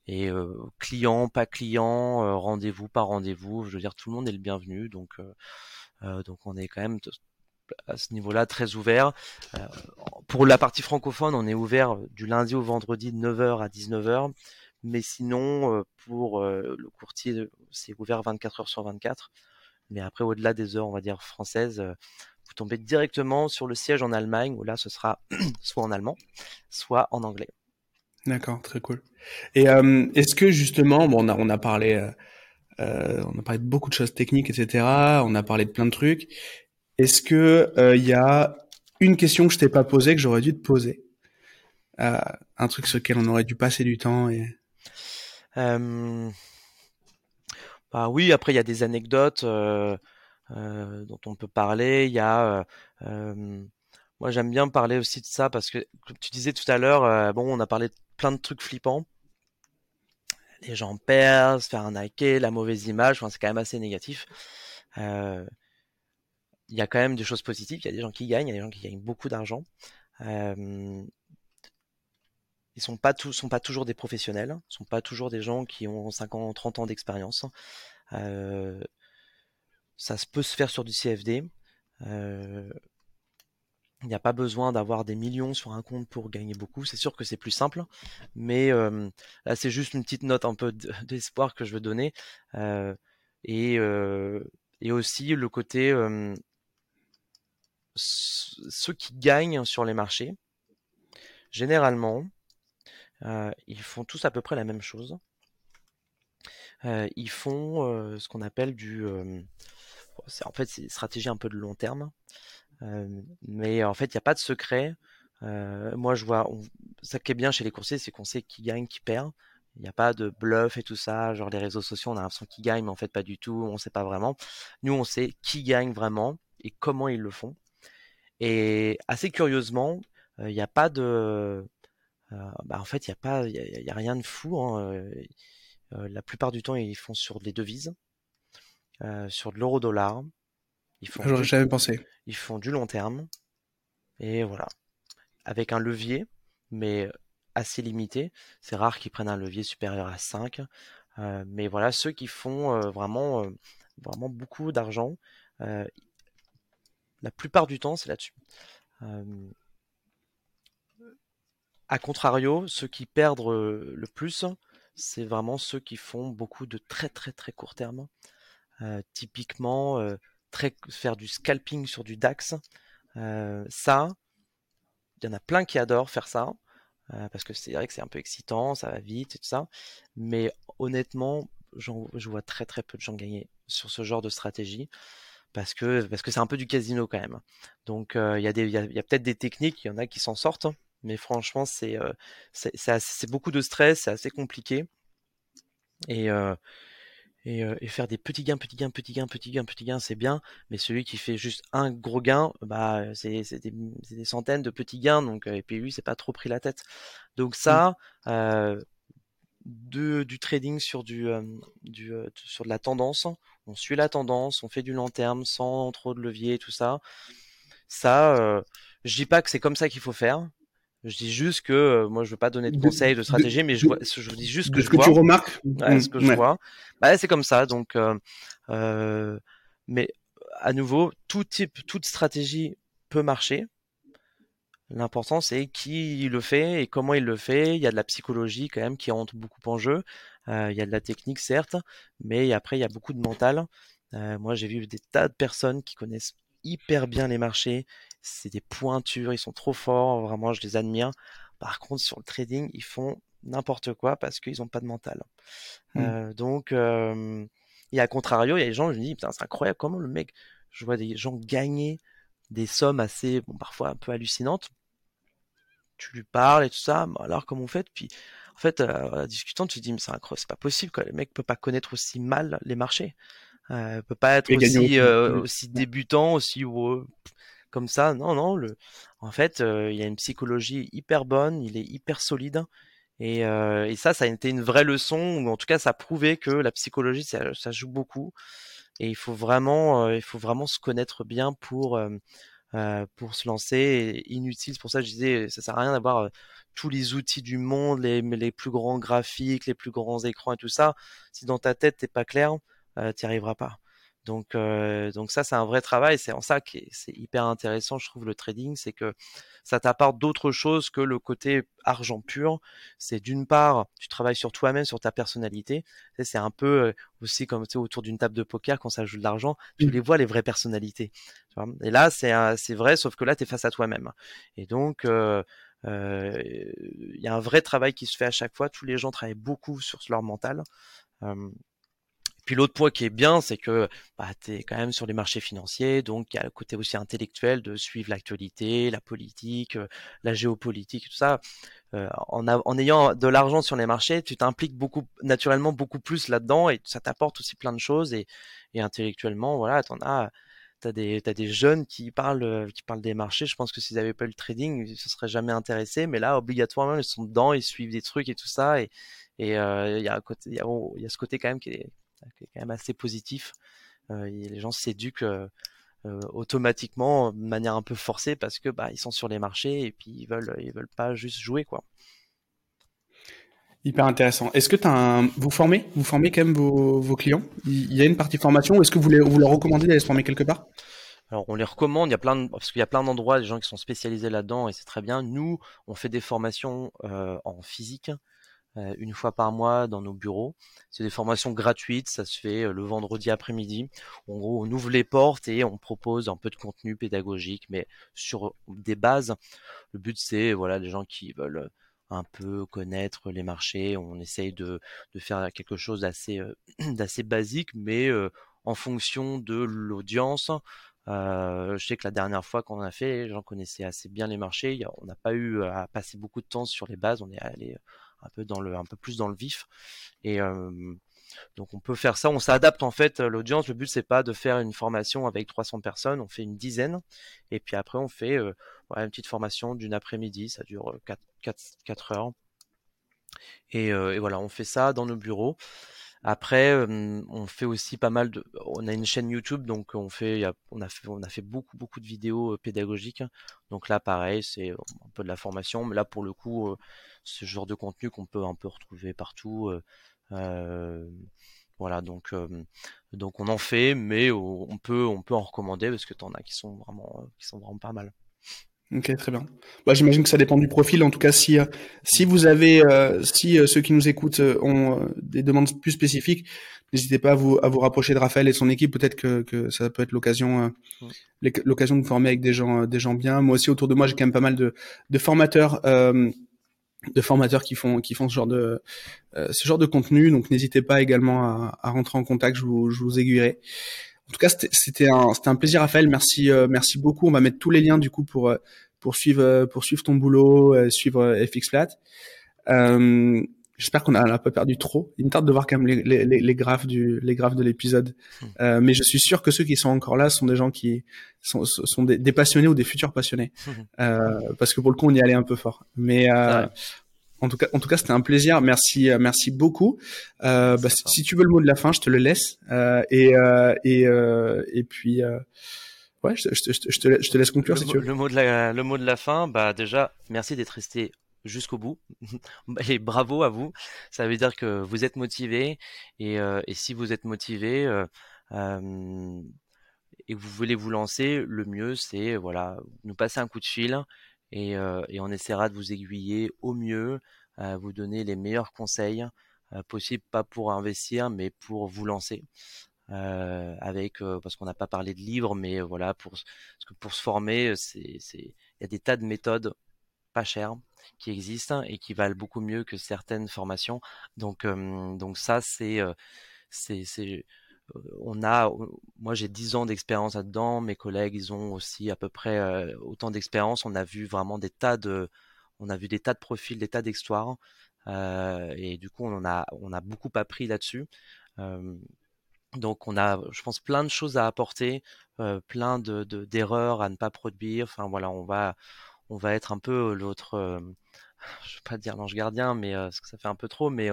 Et, et client, pas client, rendez-vous, pas rendez-vous, je veux dire tout le monde est le bienvenu. Donc, donc on est quand même à ce niveau-là très ouvert. pour la partie francophone, on est ouvert du lundi au vendredi de 9h à 19h. Mais sinon, pour le courtier, c'est ouvert 24 heures sur 24. Mais après, au-delà des heures, on va dire françaises, vous tombez directement sur le siège en Allemagne, où là, ce sera soit en allemand, soit en anglais. D'accord, très cool. Et est-ce que justement, bon, on a, on a parlé, on a parlé de beaucoup de choses techniques, etc. On a parlé de plein de trucs. Est-ce que il y a une question que je t'ai pas posée que j'aurais dû te poser, un truc sur lequel on aurait dû passer du temps et bah oui, après il y a des anecdotes dont on peut parler. Moi j'aime bien parler aussi de ça parce que comme tu disais tout à l'heure, bon, on a parlé de plein de trucs flippants. Les gens perdent, se faire arnaquer, la mauvaise image, c'est quand même assez négatif. il y a quand même des choses positives. Il y a des gens qui gagnent, il y a des gens qui gagnent beaucoup d'argent ils sont pas tous sont pas toujours des professionnels, sont pas toujours des gens qui ont 50, 30 ans d'expérience. Euh, ça peut se faire sur du CFD. Euh, il n'y a pas besoin d'avoir des millions sur un compte pour gagner beaucoup. C'est sûr que c'est plus simple, mais euh, là c'est juste une petite note un peu d'espoir que je veux donner. et, et aussi le côté ceux qui gagnent sur les marchés, généralement, euh, ils font tous à peu près la même chose. Euh, ils font euh, ce qu'on appelle du... en fait, c'est une stratégie un peu de long terme. mais en fait, il n'y a pas de secret. moi, je vois, ça qui est bien chez les coursiers, c'est qu'on sait qui gagne, qui perd. Il n'y a pas de bluff et tout ça. Genre les réseaux sociaux, on a l'impression qu'ils gagnent, mais en fait pas du tout. On ne sait pas vraiment. Nous, on sait qui gagne vraiment et comment ils le font. Et assez curieusement, il n'y a pas de, euh, bah, en fait, il n'y a pas, il y, a, rien de fou. Hein, euh, euh, la plupart du temps, ils font sur des devises, sur de l'euro-dollar. Ils font. J'aurais jamais pensé. Ils font du long terme. Et voilà. Avec un levier, mais assez limité. C'est rare qu'ils prennent un levier supérieur à 5. mais voilà, ceux qui font vraiment, vraiment beaucoup d'argent, la plupart du temps, c'est là-dessus. A contrario, ceux qui perdent euh, le plus, c'est vraiment ceux qui font beaucoup de très très très court terme. Euh, typiquement, euh, faire du scalping sur du DAX. ça, il y en a plein qui adorent faire ça. parce que c'est vrai que c'est un peu excitant, ça va vite et tout ça. Mais honnêtement, je vois très très peu de gens gagner sur ce genre de stratégie parce que parce que c'est un peu du casino quand même. Donc il y a peut-être des techniques, il y en a qui s'en sortent, mais franchement, c'est euh, c'est beaucoup de stress, c'est assez compliqué. Et, euh, et, euh, et, faire des petits gains, petits gains, petits gains, petits gains, petits gains, c'est bien. Mais celui qui fait juste un gros gain, bah c'est des, des, centaines de petits gains. Donc et puis lui, c'est pas trop pris la tête. Donc mmh. ça, de, du trading sur du, du sur de la tendance, on suit la tendance, on fait du long terme sans trop de levier, tout ça. Ça, je dis pas que c'est comme ça qu'il faut faire. Je dis juste que euh, moi je veux pas donner de conseils de stratégie, mais je, vois, je dis juste que je que vois. tu remarques. Ouais, ce que je vois. Bah, c'est comme ça. Donc, euh, euh, mais à nouveau, tout type, toute stratégie peut marcher. L'important c'est qui le fait et comment il le fait. Il y a de la psychologie quand même qui rentre beaucoup en jeu. Euh, il y a de la technique certes, mais après il y a beaucoup de mental. Euh, moi j'ai vu des tas de personnes qui connaissent hyper bien les marchés c'est des pointures, ils sont trop forts, vraiment, je les admire. Par contre, sur le trading, ils font n'importe quoi parce qu'ils n'ont pas de mental. Mmh. Euh, donc, euh, et à contrario, il y a des gens, je me dis, putain, c'est incroyable comment le mec, je vois des gens gagner des sommes assez, bon, parfois un peu hallucinantes. Tu lui parles et tout ça, alors comment vous faites? Puis, en fait, euh, en discutant, tu te dis, mais c'est c'est pas possible, quoi. Le mec peut pas connaître aussi mal les marchés. Euh, peut pas être aussi, euh, aussi débutant, aussi comme ça. Non, non. Le... En fait, euh, il y a une psychologie hyper bonne, il est hyper solide Et, et, ça, ça a été une vraie leçon, ou en tout cas, ça a prouvé que la psychologie, ça, ça joue beaucoup. Et il faut vraiment, il faut vraiment se connaître bien pour euh, pour se lancer. inutile, c'est pour ça que je disais, ça sert à rien d'avoir tous les outils du monde, les, les plus grands graphiques, les plus grands écrans et tout ça. Si dans ta tête t'es pas clair, euh, t'y arriveras pas. Donc, euh, donc ça, c'est un vrai travail. C'est en ça que c'est hyper intéressant, je trouve, le trading, c'est que ça t'apporte d'autres choses que le côté argent pur. C'est d'une part, tu travailles sur toi-même, sur ta personnalité. C'est un peu euh, aussi comme tu sais, autour d'une table de poker quand ça joue de l'argent, tu mmh. les vois les vraies personnalités. Et là, c'est c'est vrai, sauf que là, tu es face à toi-même. Et donc, euh, euh, il y a un vrai travail qui se fait à chaque fois. Tous les gens travaillent beaucoup sur leur mental. Puis l'autre point qui est bien, c'est que bah, tu es quand même sur les marchés financiers, donc il y a le côté aussi intellectuel de suivre l'actualité, la politique, euh, la géopolitique, tout ça. Euh, en, en, ayant de l'argent sur les marchés, tu t'impliques beaucoup, naturellement beaucoup plus là-dedans et ça t'apporte aussi plein de choses et, et intellectuellement, voilà, t'en as, t'as des, t'as des jeunes qui parlent, euh, qui parlent des marchés. Je pense que s'ils avaient pas eu le trading, ils se seraient jamais intéressés, mais là, obligatoirement, ils sont dedans, ils suivent des trucs et tout ça et et il y a y a, oh, y a ce côté quand même qui est qui est quand même assez positif. Euh, les gens s'éduquent euh, euh, automatiquement de manière un peu forcée parce que bah ils sont sur les marchés et puis ils veulent ils veulent pas juste jouer quoi. Hyper intéressant. Est-ce que as un... vous formez vous formez quand même vos, vos clients? Il y a une partie formation ou est-ce que vous, les, vous leur recommandez d'aller se former quelque part? Alors on les recommande, il y a plein de, parce qu'il y a plein d'endroits, des gens qui sont spécialisés là-dedans et c'est très bien. Nous, on fait des formations en physique, une fois par mois dans nos bureaux. C'est des formations gratuites, ça se fait euh, le vendredi après-midi. En gros, on ouvre les portes et on propose un peu de contenu pédagogique, mais sur des bases. Le but, c'est voilà, des gens qui veulent euh, un peu connaître les marchés. On essaye de, de faire quelque chose d'assez d'assez basique, mais en fonction de l'audience. Euh, je sais que la dernière fois qu'on a fait, les gens connaissaient assez bien les marchés. On n'a pas eu à passer beaucoup de temps sur les bases. On est allé un peu dans le, un peu plus dans le vif. Et donc on peut faire ça, on s'adapte en fait l'audience. Le but c'est pas de faire une formation avec 300 personnes, on fait une dizaine et puis après on fait une petite formation d'une après-midi, ça dure 4, heures. Et, et, voilà, on fait ça dans nos bureaux. Après, on fait aussi pas mal de. On a une chaîne YouTube, donc on fait, on a fait, on a fait beaucoup, beaucoup de vidéos pédagogiques. Donc là, pareil, c'est un peu de la formation, mais là pour le coup, ce genre de contenu qu'on peut un peu retrouver partout. voilà, donc donc on en fait, mais on peut on peut en recommander parce que t'en as qui sont vraiment qui sont vraiment pas mal. Ok, très bien. Bah, j'imagine que ça dépend du profil. En tout cas, si si vous avez, euh, si euh, ceux qui nous écoutent euh, ont des demandes plus spécifiques, n'hésitez pas à vous à vous rapprocher de Raphaël et son équipe. Peut-être que, que ça peut être l'occasion l'occasion de former avec des gens des gens bien. Moi aussi, autour de moi, j'ai quand même pas mal de de formateurs. de formateurs qui font qui font ce genre de ce genre de contenu donc n'hésitez pas également à, à, rentrer en contact je vous je vous aiguillerai en tout cas, c'était un, un plaisir, Raphaël. Merci, euh, merci beaucoup. On va mettre tous les liens du coup pour euh, pour suivre euh, pour suivre ton boulot, suivre FXFlat. Euh, J'espère qu'on a, a, pas perdu trop. Il me tarde de voir quand même les, les, les graphes du les graphes de l'épisode, hmm. mais je suis sûr que ceux qui sont encore là sont des gens qui sont, sont des, des passionnés ou des futurs passionnés, hmm. parce que pour le coup on y allait un peu fort. Mais en tout cas, en tout cas, c'était un plaisir. Merci, euh, merci beaucoup. Euh, bah, si tu veux le mot de la fin, je te le laisse. Euh, et et et puis. Ouais, je, je, je, te, je, te, laisse conclure le, si tu veux. Le mot de la, le mot de la fin, bah déjà, merci d'être resté jusqu'au bout et bravo à vous. Ça veut dire que vous êtes motivé et, et si vous êtes motivé et que vous voulez vous lancer, le mieux c'est voilà nous passer un coup de fil et, euh, et, on essaiera de vous aiguiller au mieux, à vous donner les meilleurs conseils euh, possibles, pas pour investir, mais pour vous lancer. Euh, avec euh, parce qu'on n'a pas parlé de livres, mais voilà pour parce que pour se former, c'est c'est il y a des tas de méthodes pas chères qui existent et qui valent beaucoup mieux que certaines formations. Donc donc ça c'est c'est on a, moi j'ai 10 ans d'expérience là-dedans, mes collègues ils ont aussi à peu près euh, autant d'expérience. On a vu vraiment des tas de, on a vu des tas de profils, des tas d'histoires, euh, et du coup on a, on a beaucoup appris là-dessus. Euh, donc on a, je pense, plein de choses à apporter, plein de d'erreurs à ne pas produire. Enfin voilà, on va, on va être un peu l'autre je vais pas dire l'ange gardien, mais parce que ça fait un peu trop, mais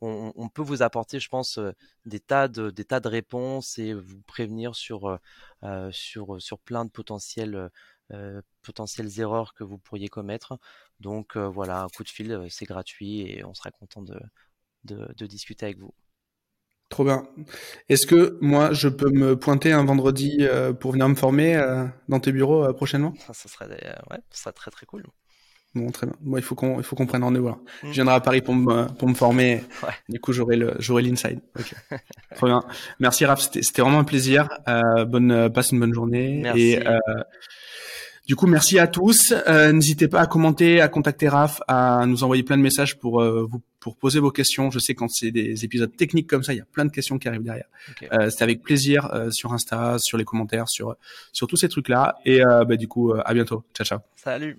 on, peut vous apporter, je pense, des tas de des tas de réponses et vous prévenir sur sur sur plein de potentiels potentielles erreurs que vous pourriez commettre. Donc voilà, un coup de fil, c'est gratuit et on sera content de, de discuter avec vous. Trop bien. Est-ce que moi, je peux me pointer un vendredi pour venir me former dans tes bureaux prochainement? Ça, serait, ouais, ça serait très très cool. Bon, très bien. Bon, il faut qu'on il faut qu'on prenne rendez-vous. Mm. Je viendrai à Paris pour me pour me former. Ouais. Du coup, j'aurai le j'aurai l'inside. Okay. Trop bien. Merci Raph, c'était c'était vraiment un plaisir. bonne passe une bonne journée. Merci. Et du coup, merci à tous. Euh, N'hésitez pas à commenter, à contacter Raph, à nous envoyer plein de messages pour euh, vous pour poser vos questions. Je sais quand c'est des épisodes techniques comme ça, il y a plein de questions qui arrivent derrière. Okay. Euh, c'est avec plaisir euh, sur Insta, sur les commentaires, sur sur tous ces trucs là. Et euh, bah, du coup, à bientôt. Ciao ciao. Salut.